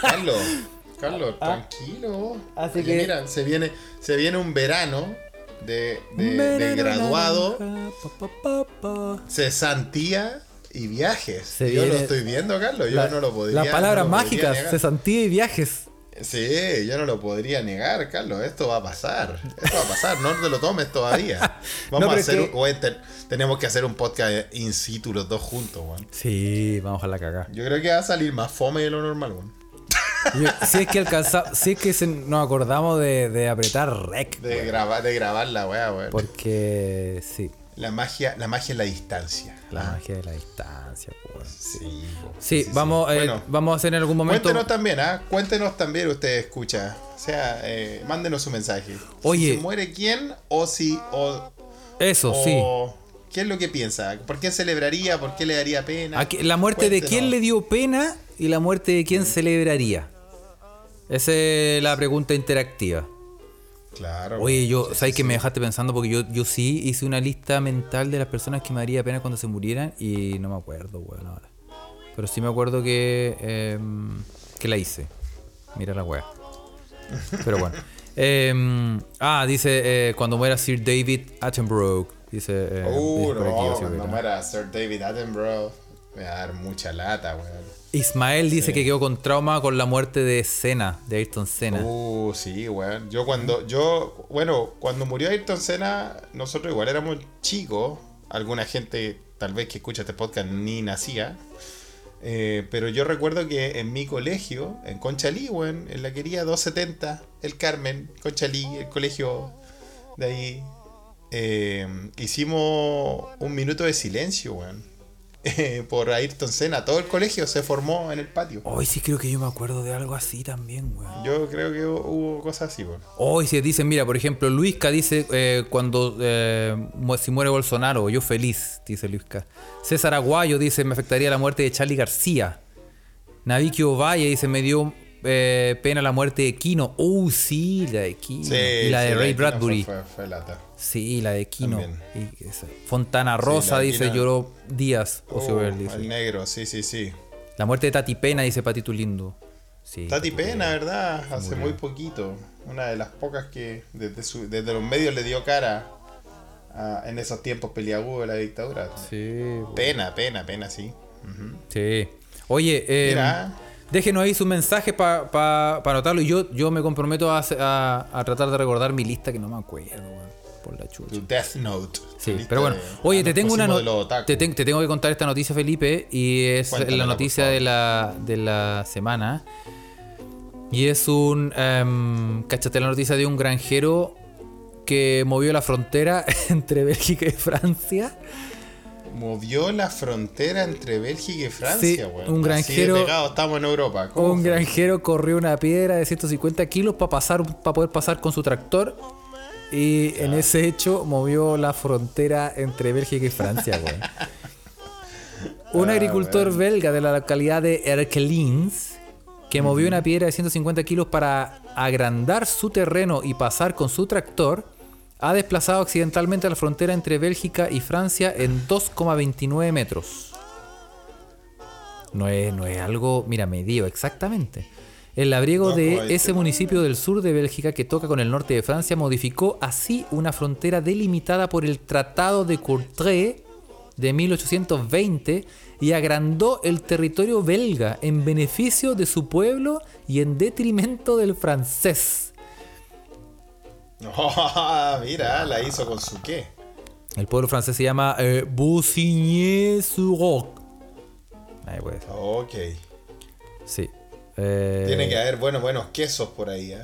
Carlos, Carlos, Ah. tranquilo. Así Oye, que- mira, se viene, se viene un verano de, de- de graduado, Pa, pa, pa, pa. cesantía y viajes. Se yo lo estoy viendo, Carlos. Yo La- no lo podría. Las palabras no mágicas, cesantía y viajes. Sí, yo no lo podría negar, Carlos. Esto va a pasar. Esto va a pasar. No te lo tomes todavía. Vamos No, a hacer es un, que- oye, te- tenemos que hacer un podcast in situ los dos juntos, weón. Sí, vamos a la cagada. Yo creo que va a salir más fome de lo normal, weón. Si es que alcanza, si es que se- nos acordamos de, de apretar rec. De weón. grabar, de grabar la weá, weón. Porque sí, La magia, la magia es la distancia. la Ah, magia de la distancia, weón. Sí, po. Sí, vamos, eh, Bueno, vamos a hacer en algún momento. Cuéntenos también, ¿ah? Cuéntenos también, usted escucha. O sea, eh, mándenos su mensaje. Oye. Si se muere quién o si. O, Eso, o sí. ¿Qué es lo que piensa? ¿Por qué celebraría? ¿Por qué le daría pena? ¿A qué- ¿La muerte de quién le dio pena y la muerte de quién celebraría? Esa es la pregunta interactiva. Claro. Oye, yo, Sí, ¿sabes sí, que me dejaste pensando? Porque yo, yo sí hice una lista mental de las personas que me daría pena cuando se murieran y no me acuerdo, weón, ahora. Pero sí me acuerdo que, em, que la hice. Mira la wea. Pero bueno. Em, ah, dice eh, cuando muera Sir David Attenborough. Dice. eh, Uh, aquí, no, cuando no. muera Sir David Attenborough, me va a dar mucha lata, weón. Ismael dice que quedó con trauma con la muerte de Senna, de Ayrton Senna. Uh, sí, weón. Yo cuando, yo, bueno, cuando murió Ayrton Senna, nosotros igual éramos chicos. Alguna gente, tal vez que escucha este podcast, ni nacía. Eh, pero yo recuerdo que en mi colegio, en Conchalí, weón, en la querida 270, el Carmen, Conchalí, el colegio de ahí, eh, hicimos un minuto de silencio, weón. Eh, por Ayrton Senna. Todo el colegio se formó en el patio. Hoy sí creo que yo me acuerdo de algo así también, weón. Yo creo que hubo, cosas así, weón. Hoy si dicen, mira, por ejemplo, Luisca dice eh, cuando eh, si muere Bolsonaro, yo feliz, dice Luisca. César Aguayo dice, me afectaría la muerte de Charlie García. Navikio Valle dice, me dio pena la muerte de Kino. Uh, sí, la de Kino. y la de sí, Ray Bradbury. Fue, fue- fue lata. Sí, la de Kino. Y. Fontana Rosa dice, lloró Díaz. Ocio Oh, Verde, dice. el negro, sí, sí, sí. La muerte de Tati Pena, dice Patito Lindo. Sí, Tati Pena, ¿verdad? Hace muy poquito. Una de las pocas que desde, su- desde los medios le dio cara a- en esos tiempos peliagudos de la dictadura. Sí. Pena, pena, pena, sí. Sí. Oye, eh, Mira. déjenos ahí su mensaje para anotarlo. Y yo, yo me comprometo a, hacer- a- a tratar de recordar mi lista que no me acuerdo, por la chucha. Tu Death Note. Sí, pero bueno. Oye, te tengo una no- te, ten- te tengo que contar esta noticia, Felipe, y es Cuéntamela, la noticia de la, de la semana. Y es un. Um, cachate la noticia de un granjero que movió la frontera entre Bélgica y Francia. Movió la frontera entre Bélgica y Francia, Sí, un granjero- pegado estamos en Europa. ¿Cómo Un fue? granjero corrió una piedra de 150 kilos para pasar, para poder pasar con su tractor. Y en ese hecho movió la frontera entre Bélgica y Francia, güey. Un Ah, agricultor belga de la localidad de Erkelins, que movió una piedra de 150 kilos para agrandar su terreno y pasar con su tractor, ha desplazado accidentalmente la frontera entre Bélgica y Francia en 2,29 metros. No es, no es algo, mira, medio exactamente. El labriego de 2,29. ese municipio del sur de Bélgica que toca con el norte de Francia modificó así una frontera delimitada por el Tratado de Courtrai de 1820 y agrandó el territorio belga en beneficio de su pueblo y en detrimento del francés. Oh, mira, la hizo con su qué. El pueblo francés se llama eh. Ahí puede ser. Ok. Sí. Eh, Tiene que haber buenos, buenos quesos por ahí, ¿eh?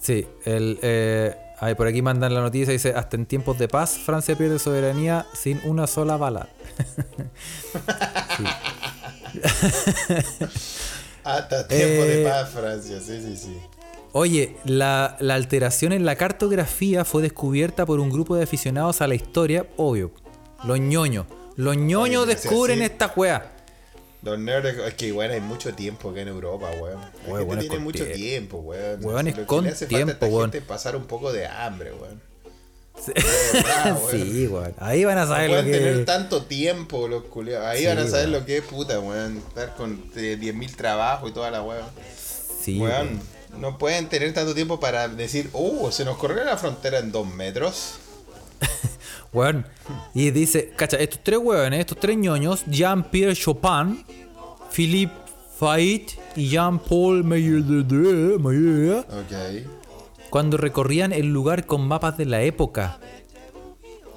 Sí, el, eh, ahí por aquí mandan la noticia, dice, hasta en tiempos de paz, Francia pierde soberanía sin una sola bala. Hasta tiempo Eh, de paz, Francia, sí, sí, sí. Oye, la, la alteración en la cartografía fue descubierta por un grupo de aficionados a la historia, obvio. Los ñoños. Los ñoños descubren esta weá. Los nerds, es que bueno, hay mucho tiempo acá en Europa, weón. La Weón, gente weón, tiene con mucho tiempo. weón. Weón, es Lo que con le hace tiempo, falta a esta weón. gente es pasar un poco de hambre, weón. Sí, weón. sí, weón. Ahí van a No saber lo pueden tener que... tanto tiempo los culiados. Ahí Sí, van a saber weón. lo que es puta, weón. Estar con eh, 10.000 trabajos y toda la weón. Sí, weón. weón. No pueden tener tanto tiempo para decir, uh, se nos corrió la frontera en dos metros. Weón. Y dice, cacha, estos tres weones, estos tres ñoños, Jean-Pierre Chopin, Philippe Fait y Jean-Paul Ok. cuando recorrían el lugar con mapas de la época.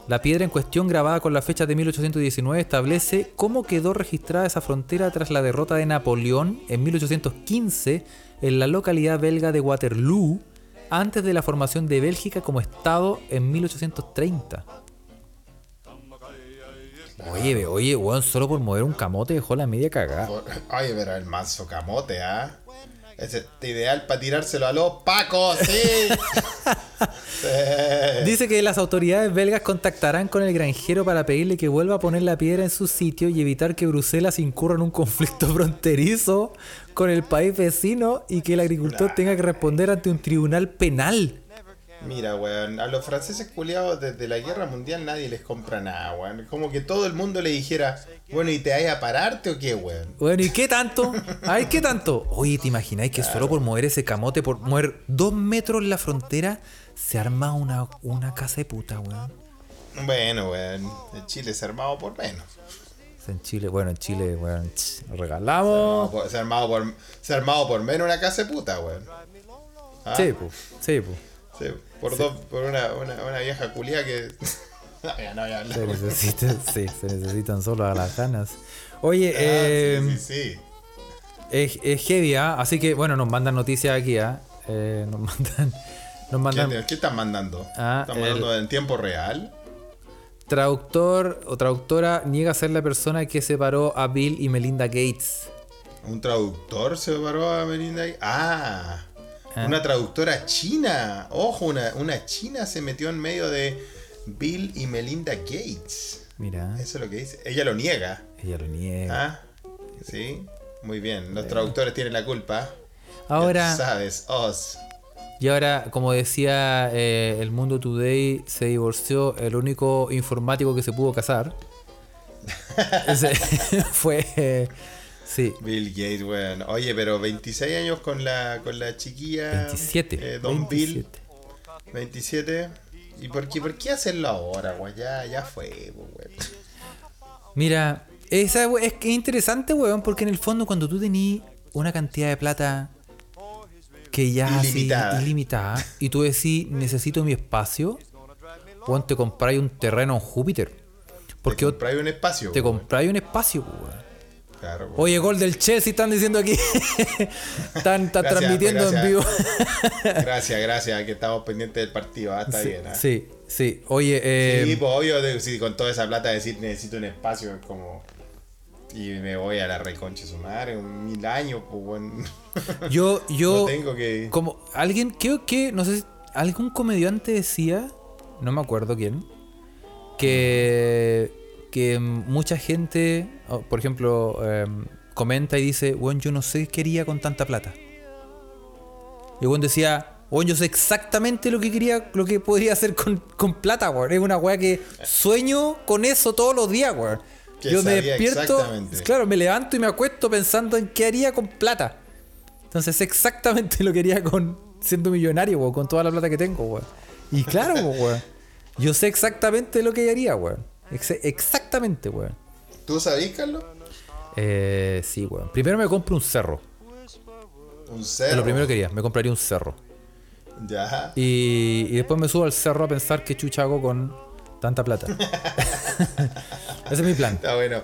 La piedra en cuestión, grabada con la fecha de 1819, establece cómo quedó registrada esa frontera tras la derrota de Napoleón en 1815 en la localidad belga de Waterloo, antes de la formación de Bélgica como Estado en 1830. Oye, oye, weón, solo por mover un camote dejó la media cagada. Oye, pero el manso camote, ¿ah? Es este ideal para tirárselo a los pacos, sí. Sí. Dice que las autoridades belgas contactarán con el granjero para pedirle que vuelva a poner la piedra en su sitio y evitar que Bruselas incurra en un conflicto fronterizo con el país vecino y que el agricultor tenga que responder ante un tribunal penal. Mira, weón, a los franceses culiados desde la guerra mundial nadie les compra nada, weón. Como que todo el mundo le dijera, bueno, ¿y te vas a pararte o qué, weón? Bueno, ¿y qué tanto? Ay, ¿qué tanto? Oye, ¿te imagináis que solo por mover ese camote, por mover dos metros la frontera, se arma una, una casa de puta, weón? Bueno, weón, en Chile se ha armado por menos. En Chile, bueno, en Chile, weón, ch, Se ha regalamos. armado se ha armado por, se ha armado por menos una casa de puta, weón. ¿Ah? Sí, pues, sí, pues. Sí, por dos, por una, una, una vieja culia que. no, ya no voy a hablar. Se necesitan, sí, se necesitan solo a las ganas. Oye, Ah, eh, sí, sí, sí. Es, es heavy, ¿ah? Así que, bueno, nos mandan noticias aquí, ¿ah? Eh, nos mandan. Nos ¿Qué, mandan qué están mandando? Ah, ¿Están el- mandando en tiempo real? traductor o traductora niega ser la persona que separó a Bill y Melinda Gates. ¿Un traductor se paró a Melinda? Ah, Ah. una traductora china. Ojo, una, una china se metió en medio de Bill y Melinda Gates. Mira, Eso es lo que dice. Ella lo niega. ella lo niega. ¿Ah? Sí, muy bien. Los traductores tienen la culpa. Ahora, sabes, Oz. y ahora, como decía eh, el Mundo Today, se divorció el único informático que se pudo casar. Fue. eh, sí, Bill Gates, weón. Oye, pero 26 años con la, con la chiquilla. 27. eh, Don Bill. 27. 27. ¿Y por qué, por qué hacerlo ahora, weón? Ya, ya fue, weón. Mira, esa es que es interesante, weón, porque en el fondo cuando tú tenís una cantidad de plata que ya Ilimitada. así ilimitada y tú decís necesito mi espacio, weón, te compráis un terreno en Júpiter. Porque Te compráis un espacio, te compráis un espacio, weón. Claro. Oye, gol del Chelsea están diciendo aquí. están están Gracias, transmitiendo en vivo. Gracias, gracias, que estamos pendientes del partido. Ah, está sí, bien, ah. sí, sí. Oye, eh, Sí, pues obvio, de- si con toda esa plata decir necesito un espacio es como. Y me voy a la reconcha su madre, un mil años, pues bueno. yo, yo, No tengo que. como alguien, creo que, no sé, si- algún comediante decía, no me acuerdo quién, que, que mucha gente, por ejemplo, em, comenta y dice, bueno, yo no sé qué quería con tanta plata. Y bueno decía, bueno, yo sé exactamente lo que quería, lo que podría hacer con, con plata, weón. Es una weá que sueño con eso todos los días, weón. Yo me despierto, claro, me levanto y me acuesto pensando en qué haría con plata. Entonces sé exactamente lo que haría con siendo millonario, weón, con toda la plata que tengo, weón. Y claro, weón. Yo sé exactamente lo que haría, weón. Ex- exactamente, weón. ¿Tú sabís, Carlos? Eh, sí, weón. Primero me compro un cerro. Un Es cerro. lo primero que quería. Me compraría un cerro. Ya. Y, y después me subo al cerro a pensar qué chucha hago con tanta plata. Ese es mi plan. Está bueno.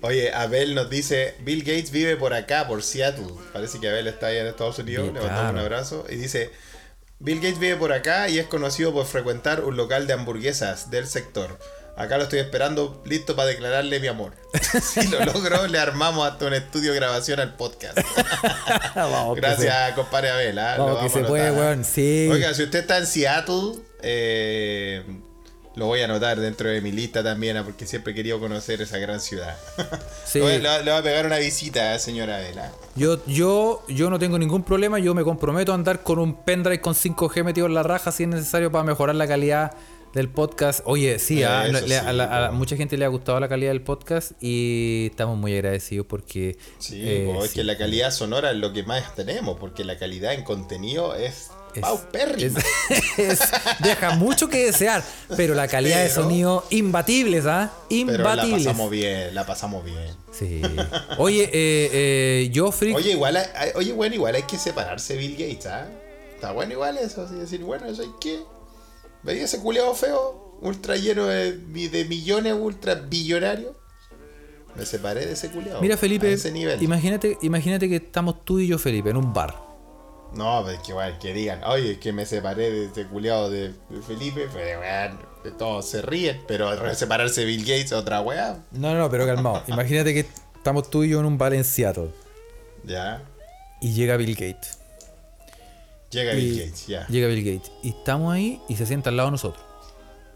Oye, Abel nos dice, Bill Gates vive por acá, por Seattle. Parece que Abel está ahí en Estados Unidos. Bien, Le mandamos un claro. abrazo. Y dice, Bill Gates vive por acá y es conocido por frecuentar un local de hamburguesas del sector. Acá lo estoy esperando, listo para declararle mi amor. si lo logro, le armamos hasta un estudio de grabación al podcast. Vamos, Gracias, compadre Abel. Lo Vamos, que vamos se puede, ¿ah? weón. Sí. Oiga, si usted está en Seattle, eh, lo voy a anotar dentro de mi lista también, ah, porque siempre he querido conocer esa gran ciudad. Sí. le, le voy a pegar una visita, eh, señora Vela. Yo, yo, yo no tengo ningún problema. Yo me comprometo a andar con un pendrive con 5G metido en la raja si es necesario para mejorar la calidad del podcast. Oye, sí, a, sí, la- a la- po. mucha gente le ha gustado la calidad del podcast y estamos muy agradecidos porque. Sí, eh, po, es sí. que la calidad sonora es lo que más tenemos, porque la calidad en contenido es, Es- es- es- deja mucho que desear, pero la calidad de sonido imbatibles, ¿ah? Pero la Imbatibles. pasamos bien, la pasamos bien. Sí. Oye, eh, eh, yo, Freak. Oye, igual hay, hay- oye, bueno, igual hay que separarse Bill Gates, ¿ah? Está bueno igual eso, así decir, bueno, eso hay que. ¿Veis ese culeado feo? Ultra lleno de, de millones, ultra billonario. Me separé de ese culeado. Mira, Felipe, ese nivel. imagínate, imagínate que estamos tú y yo, Felipe, en un bar. No, pues que igual, que digan, oye, es que me separé de ese culeado de, de Felipe, weón, de todos se ríen, pero separarse de Bill Gates, otra weá. No, no, no, pero calmado. Imagínate que estamos tú y yo en un bar en Seattle Ya. y llega Bill Gates. Llega Bill Gates, ya. Llega Bill Gates. Y estamos ahí y se sienta al lado de nosotros.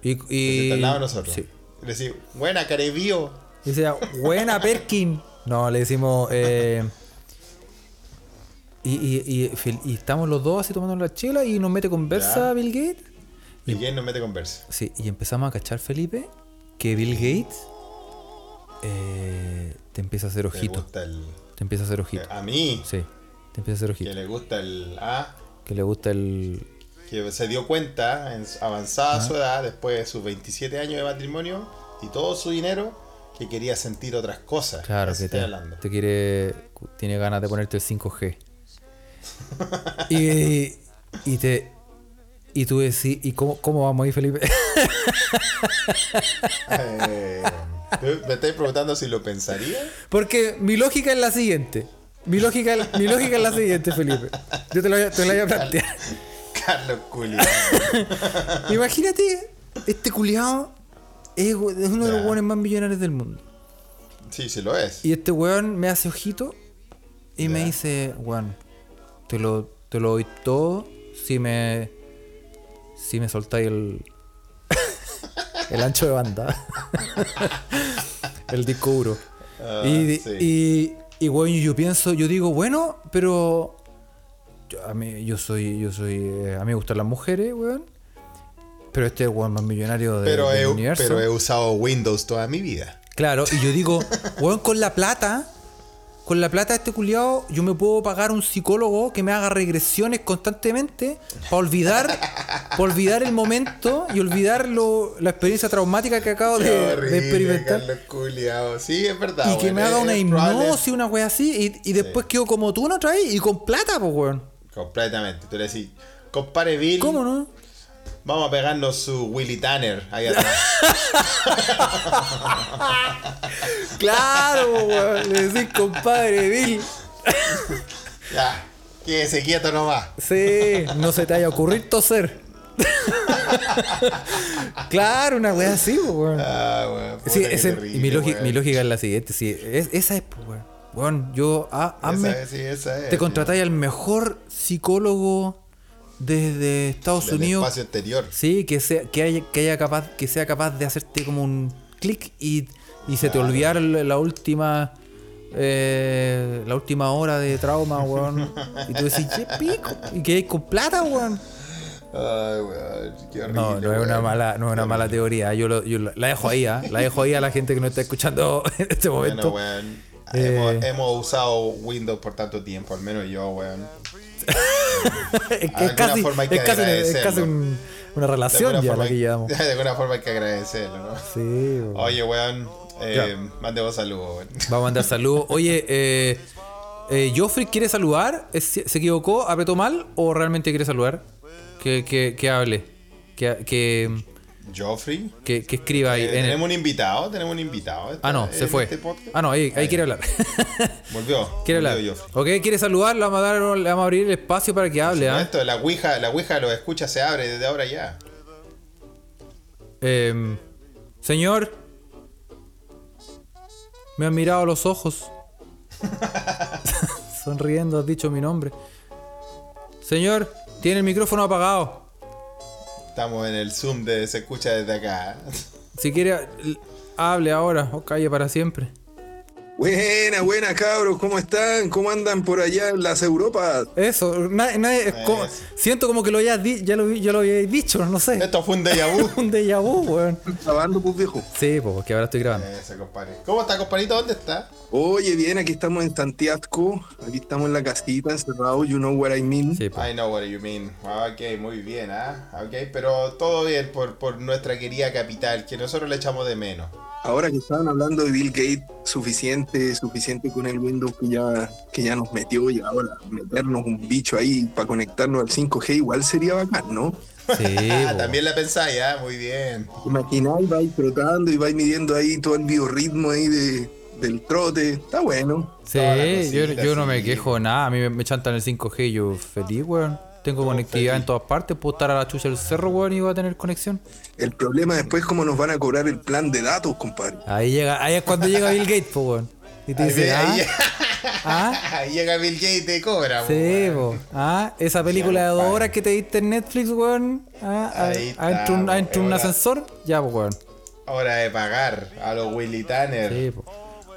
Y, y, Se sienta al lado de nosotros. Sí. Le decimos, buena, carebío. Y decía, buena Perkin. No, le decimos. eh, y, y, estamos los dos así tomando la chela y nos mete conversa Ya. Bill Gates. Bill Gates nos mete conversa. Sí, y empezamos a cachar, Felipe, que Bill Gates eh, te empieza a hacer ojito. gusta el. Te empieza a hacer ojito. A mí, Sí, te empieza a hacer que ojito. le gusta el. Que le gusta el. que se dio cuenta en avanzada Ah. su edad, después de sus 27 años de matrimonio y todo su dinero, que quería sentir otras cosas. Claro, que te, hablando. te quiere. Tiene ganas de ponerte el 5G. y, y te. Y tú decís, ¿y cómo, cómo vamos ahí, Felipe? Eh, ¿tú ¿Me estáis preguntando si lo pensaría? Porque mi lógica es la siguiente. Mi lógica, mi lógica es la siguiente, Felipe. Yo te lo voy a, te lo voy a plantear. Carlos Culio. Imagínate, este culiado es, uno de los hueones más millonarios del mundo. Sí, sí lo es. Y este weón me hace ojito y me dice, weón, te lo, te lo doy todo si me. si me soltáis el. el ancho de banda. el disco duro. Ah, y, sí. y, y weón, yo pienso, yo digo, bueno, pero. yo- a mí, yo soy, yo soy. eh, a mí me gustan las mujeres, weón. Pero este es el más millonario de- pero, del he, universo. pero he usado Windows toda mi vida. Claro, y yo digo, weón, con la plata, con la plata de este culiado, yo me puedo pagar un psicólogo que me haga regresiones constantemente para olvidar, para olvidar el momento y olvidar lo- la experiencia traumática que acabo de, de experimentar. Carlos Culiao. Sí, es verdad. Y que me haga una hipnosis, una wea así, y, y después quedo como tú no traes y con plata, pues weón. Completamente. Tú le decís, compare Bill, ¿Cómo no? Vamos a pegarnos su Willy Tanner ahí atrás. Claro, weón. Le decís, compadre Bill. ya, quédese quieto nomás. Sí, no se te haya ocurrido toser. claro, una wea así, weón. Ah, weón. Sí, ese- terrible, y mi, lógica, mi lógica es la siguiente, sí, es- esa es, weón. Weón, yo, ah, hazme- Esa es, sí, esa es. te contratáis al mejor psicólogo desde Estados Del Unidos. espacio exterior. Sí, que sea, que haya, que haya capaz, que sea capaz de hacerte como un clic y, y se te olvidara la última eh, la última hora de trauma, weón. Y tú decís, qué pico, y que con plata, weón. Ay, weón. Qué horrible. No, no es una mala, no es una mala teoría. Yo, lo- yo la dejo ahí, ¿ah? la dejo ahí a la gente que no está escuchando en este Bueno, momento. weón. Eh. Hemos, hemos usado Windows por tanto tiempo, al menos yo, weón. es, que es alguna casi, forma hay que es casi, es agradecerlo. casi un- una relación ya forma la que hay- llevamos. De alguna forma hay que agradecerlo, ¿no? Sí. Oye, weón. Eh, mandemos saludos, weón. Vamos a mandar saludos. Oye, eh, eh, Joffrey quiere saludar. ¿Es- ¿Se equivocó? ¿Apretó mal? ¿O realmente quiere saludar? Que, que, que hable. Que, que, Joffrey. que, que escriba ahí. Eh, el- tenemos un invitado, tenemos un invitado. Ah, no, en se fue. este. Ah, no, ahí, ahí quiere hablar. Volvió. quiere hablar. Joffrey. Ok, quiere saludar. Le vamos a, dar, le vamos a abrir el espacio para que hable. ¿ah? esto, la Ouija, la Ouija lo escucha, se abre desde ahora ya. Em, señor, me han mirado a los ojos. Sonriendo, has dicho mi nombre. Señor, tiene el micrófono apagado. Estamos en el Zoom de Se escucha desde acá. Si quiere, hable ahora o calle para siempre. Buena, buena cabros, ¿cómo están? ¿Cómo andan por allá en las Europas? Eso, nadie, nadie- es como- Eso. siento como que lo hayas di- ya lo, ya lo habíais dicho, no sé. Esto fue un déjà vu. Un déjà vu, weón. Grabando, pues viejo. Sí, pues, porque ahora estoy grabando. Eso, compadre. ¿Cómo está, compadrito? ¿Dónde está? Oye, bien, aquí estamos en Santiago, aquí estamos en la casita, encerrados, you know what I mean. Sí, pues. I know what you mean. Ok, muy bien, ¿ah? Ok, pero todo bien por, por nuestra querida capital, que nosotros le echamos de menos. Ahora que estaban hablando de Bill Gates, suficiente, suficiente con el Windows que ya, que ya nos metió y ahora meternos un bicho ahí para conectarnos al 5G igual sería bacán, ¿no? Sí, Ah, también la pensáis, ¿ah? Muy bien. Imagináis, vais trotando y vais midiendo ahí todo el biorritmo ahí de, del trote, está bueno. Sí, yo, no me quejo de nada. A mí me, me chantan el 5G y yo feliz, weón. Tengo conectividad en todas partes. Puedo estar a la chucha del cerro, weón, y voy a tener conexión. El problema después es cómo nos van a cobrar el plan de datos, compadre. Ahí llega, ahí es cuando llega Bill Gates, po, weón. Y te Ahí dice, ah, ahí- ¿Ah? Ahí llega Bill Gates y te cobra, Sí, weón. po. ¿Ah? Esa película de dos horas que te diste en Netflix, weón. ¿Ah? ¿Ah? Ahí está, ¿Adentro un, un ascensor? Ya, pues, weón. Hora de pagar a los Willy Tanner. Sí, po.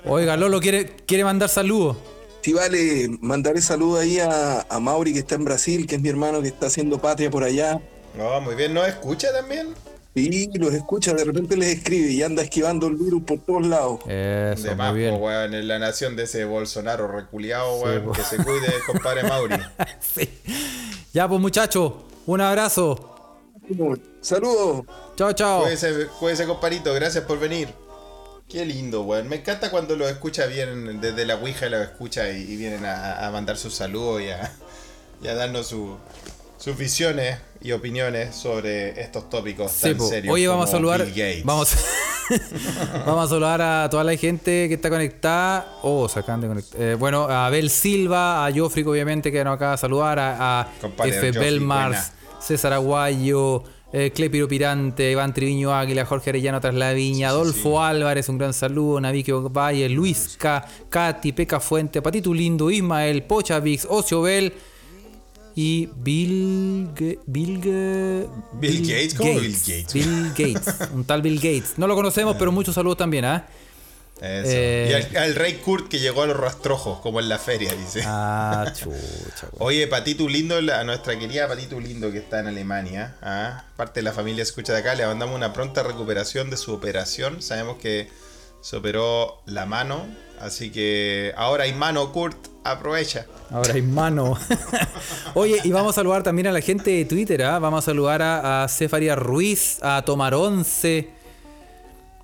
Oiga, Lolo quiere, quiere mandar saludos. Si vale, mandaré saludos ahí a, a Mauri que está en Brasil, que es mi hermano que está haciendo patria por allá. No, muy bien. ¿No escucha también? Y los escucha, de repente les escribe y anda esquivando el virus por todos lados. Eso, de muy más, weón. En la nación de ese Bolsonaro reculeado, weón. que se cuide, compadre Mauri. Sí. Ya, pues, muchachos, un abrazo. Saludos. Chao, chao. Cuídese, cuídese, compadrito. Gracias por venir. Qué lindo, weón. Me encanta cuando lo escucha bien desde la Ouija, lo escucha y, y vienen a, a mandar sus saludos y a, y a darnos su- sus visiones y opiniones sobre estos tópicos Sí, tan po. serios. Oye, vamos a saludar. Vamos, vamos a saludar a toda la gente que está conectada. Oh, se acaban de conectar. Eh, bueno, a Abel Silva, a Joffric, obviamente, que nos acaba de saludar. A, a F. Belmars, César Aguayo, eh, Clepiro Pirante, Iván Triviño Águila, Jorge Arellano tras la viña, Adolfo Álvarez, un gran saludo, Navique Valle, Luis K, Katy, Peca Fuente, Patito Lindo, Ismael, Pocha Vix, Ocio Bell. Y Bill, Ge- Bill, Ge- Bill Gates, ¿cómo Bill Gates? Bill Gates, un tal Bill Gates. No lo conocemos, pero muchos saludos también, ¿ah? Eso. Eh, Y al, al rey Kurt que llegó a los rastrojos, como en la feria, dice. Ah, chucha. Oye, Patito Lindo, a nuestra querida Patito Lindo que está en Alemania, ¿ah? parte de la familia escucha de acá, le mandamos una pronta recuperación de su operación. Sabemos que se operó la mano, así que ahora hay mano, Kurt, aprovecha. Ahora hay mano. Oye, y vamos a saludar también a la gente de Twitter, ¿ah? Vamos a saludar a, a Cefaria Ruiz, a Tomar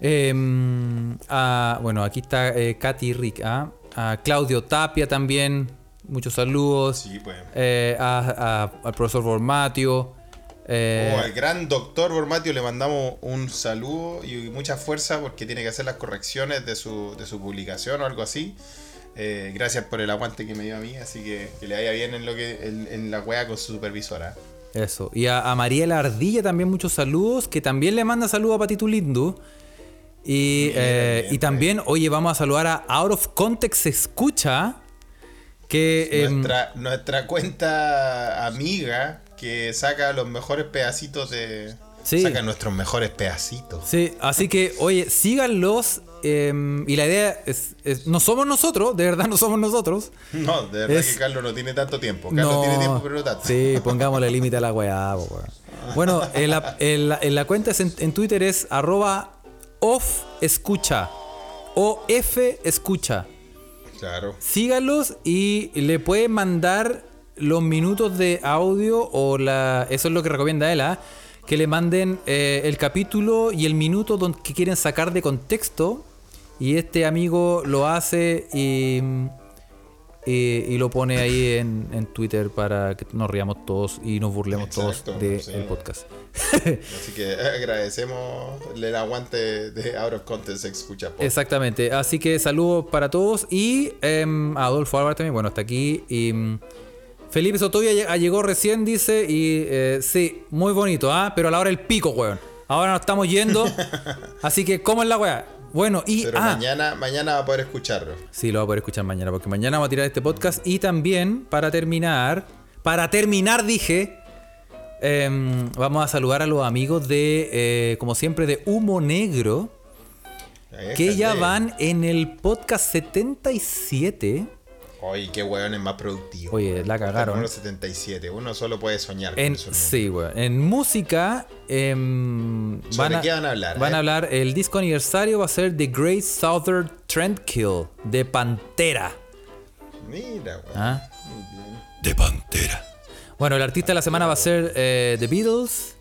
11. a, bueno, aquí está eh, Katy Rick, ¿ah? A Claudio Tapia también. Muchos saludos. Sí, pues. Eh, a- a- al profesor Formatio. eh, Oh, al gran doctor Bormatio le mandamos un saludo y mucha fuerza porque tiene que hacer las correcciones de su, de su publicación o algo así. Gracias por el aguante que me dio a mí, así que que le vaya bien en lo que en, en la wea con su supervisora. Eso. Y a, a Mariela Ardilla también muchos saludos, que también le manda saludos a Patito Lindo. Y, eh, bien, y también, oye, vamos a saludar a Out of Context Escucha. Que em, Nuestra, nuestra cuenta amiga que saca los mejores pedacitos de. Sí. Saca nuestros mejores pedacitos. sí, así que, oye, síganlos. em, y la idea es, es- no somos nosotros, de verdad no somos nosotros. No, de verdad Es- que Carlos no tiene tanto tiempo. Carlos tiene tiempo, pero no tanto. Sí, pongámosle límite a la weá. Bueno, en la, en la- en la cuenta es en, en Twitter es arroba off escucha. O F escucha. Claro. Sígalos y le pueden mandar los minutos de audio o la. Eso es lo que recomienda él, ¿ah? Que le manden eh, el capítulo y el minuto don- que quieren sacar de contexto. Y este amigo lo hace y, y, y lo pone ahí en, en Twitter para que nos riamos todos y nos burlemos Exacto, todos del sí. podcast. Así que agradecemos el aguante de Out of Context Escucha. Podcast. Exactamente. Así que saludos para todos. Y em, a Adolfo Álvarez también. Bueno, hasta aquí. Y, mm, Felipe Sotovia lle- llegó recién, dice. Y eh, sí, muy bonito, ¿ah? Pero a la hora del pico, weón. Ahora nos estamos yendo. así que, ¿cómo es la weá? Bueno, y. Pero ah, mañana, mañana va a poder escucharlo. Sí, lo va a poder escuchar mañana, porque mañana vamos a tirar este podcast. Y también, para terminar, para terminar, dije, em, vamos a saludar a los amigos de, eh, como siempre, de Humo Negro, que ya van en el podcast 77. Oye, qué weón es más productivo. Oye, la cagaron. Número 77. Uno solo puede soñar con En, números. sí, weón. En música, em, ¿Sobre qué van a hablar, Van eh? a hablar, el disco aniversario va a ser The Great Southern Trendkill de Pantera. Mira, weón. ¿Ah? De Pantera. Bueno, el artista de la semana va a ser eh, The Beatles.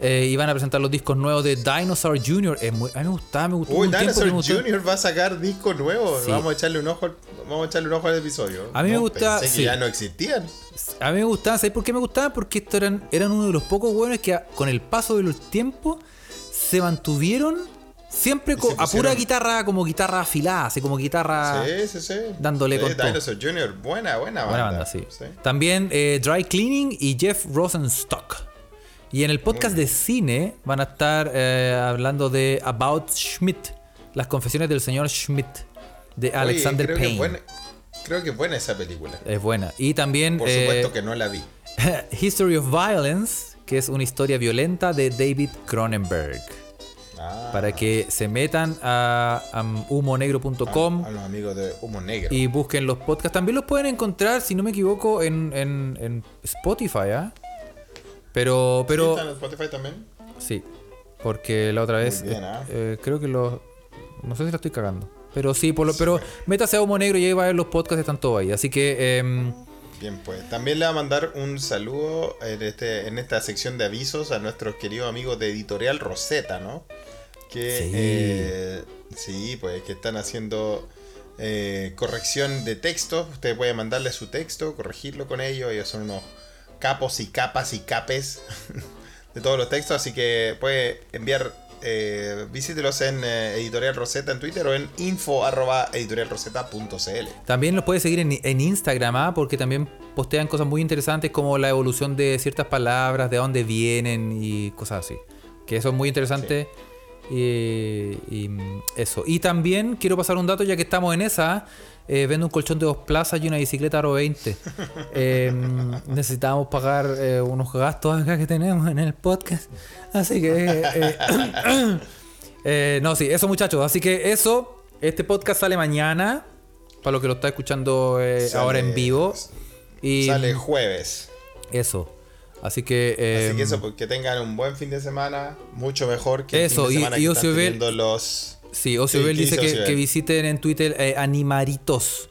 Eh, y van a presentar los discos nuevos de Dinosaur Jr. Muy, a mí me gustaba, me gustó. Uy, tiempo Dinosaur. Jr. va a sacar disco nuevo. Sí. Vamos a echarle un ojo, al- vamos a echarle un ojo al episodio. A mí me gusta- Pensé que ya no existían. A mí me gustaban, ¿sabes por qué me gustaban? Porque estos eran, eran uno de los pocos buenos que a- con el paso de los tiempos se mantuvieron siempre Y co- se a pura guitarra, como guitarra afilada, así como guitarra. Sí, sí, sí. Dándole Sí, con. Dinosaur Jr., buena, buena banda. Buena banda, sí. También eh, Dry Cleaning y Jeff Rosenstock. Y en el podcast de cine van a estar eh, hablando de About Schmidt, las confesiones del señor Schmidt, de Oye, Alexander creo que Payne. Creo que es buena esa película. Es buena. Y también Por eh, supuesto que no la vi. History of Violence, que es una historia violenta de David Cronenberg. Ah, Para que se metan a, a humonegro.com a los amigos de Humo Negro. y busquen los podcasts. También los pueden encontrar, si no me equivoco, en, en- en Spotify, ¿ah? Pero, ¿Sí pero está en Spotify también? sí, porque la otra vez bien, eh, ¿ah? eh, creo que los... No sé si la estoy cagando. Pero sí, por lo, pero métase a Humo Negro y ahí va a ver los podcasts, están todos ahí. Así que... em, Bien, pues. También le va a mandar un saludo en, este, en esta sección de avisos a nuestros queridos amigos de Editorial Rosetta, ¿no? Que Sí. eh, sí, pues que están haciendo eh, corrección de texto. Usted puede mandarle su texto, corregirlo con ellos. Ellos son unos capos y capas y capes de todos los textos. Así que puede enviar. Eh, visítelos en eh, Editorial Rosetta en Twitter o en info arroba editorialrosetta.cl. También los puedes seguir en, en Instagram, ¿ah? porque también postean cosas muy interesantes como la evolución de ciertas palabras, de dónde vienen y cosas así. Que eso es muy interesante. Y, y, mm, eso. Y también quiero pasar un dato, ya que estamos en esa. Eh, vendo un colchón de dos plazas y una bicicleta Aro 20. Eh, necesitamos pagar eh, unos gastos acá que tenemos en el podcast. Así que. eh, eh, no, sí, eso muchachos. Así que eso. Este podcast sale mañana. Para lo que lo está escuchando Sale- ahora en vivo. Y Sale jueves. eso. Así que. eh, Así que eso, pues, que tengan un buen fin de semana, mucho mejor que Eso, el fin de y- semana y que están Bell- teniendo los... Sí, Ocio Sí, Bell ¿qué dice que, visiten en Twitter eh, Animaritos.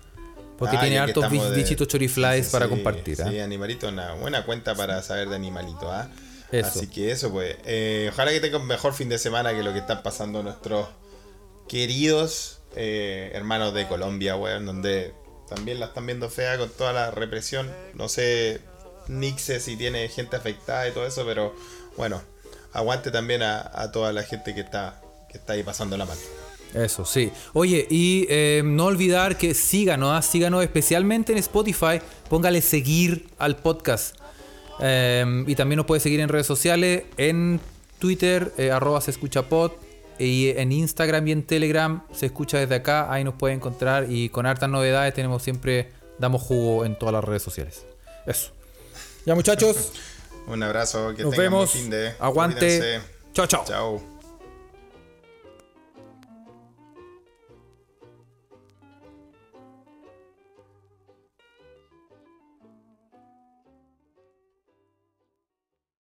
Porque Ah, tiene hartos estamos de- bichitos choriflies Sí, para sí, compartir. ¿ah? Sí, Animalito, una buena cuenta para saber de Animalito, ¿ah? Así que eso, pues. eh, ojalá que tengan un mejor fin de semana que lo que están pasando nuestros queridos eh, hermanos de Colombia, weón, donde también la están viendo fea con toda la represión. No sé, Nixe si tiene gente afectada y todo eso, pero bueno, aguante también a, a toda la gente que está, que está ahí pasando la mano. Eso, sí. Oye, y eh, no olvidar que síganos, síganos especialmente en Spotify. Póngale seguir al podcast. Eh, y también nos puede seguir en redes sociales, en Twitter, eh, arroba se escucha pod, y en Instagram y en Telegram se escucha desde acá. Ahí nos puede encontrar y con hartas novedades tenemos siempre, damos jugo en todas las redes sociales. Eso. Ya muchachos, Un abrazo, que nos vemos. fin de. Aguante. Cuídense. Chao, chao. Chao.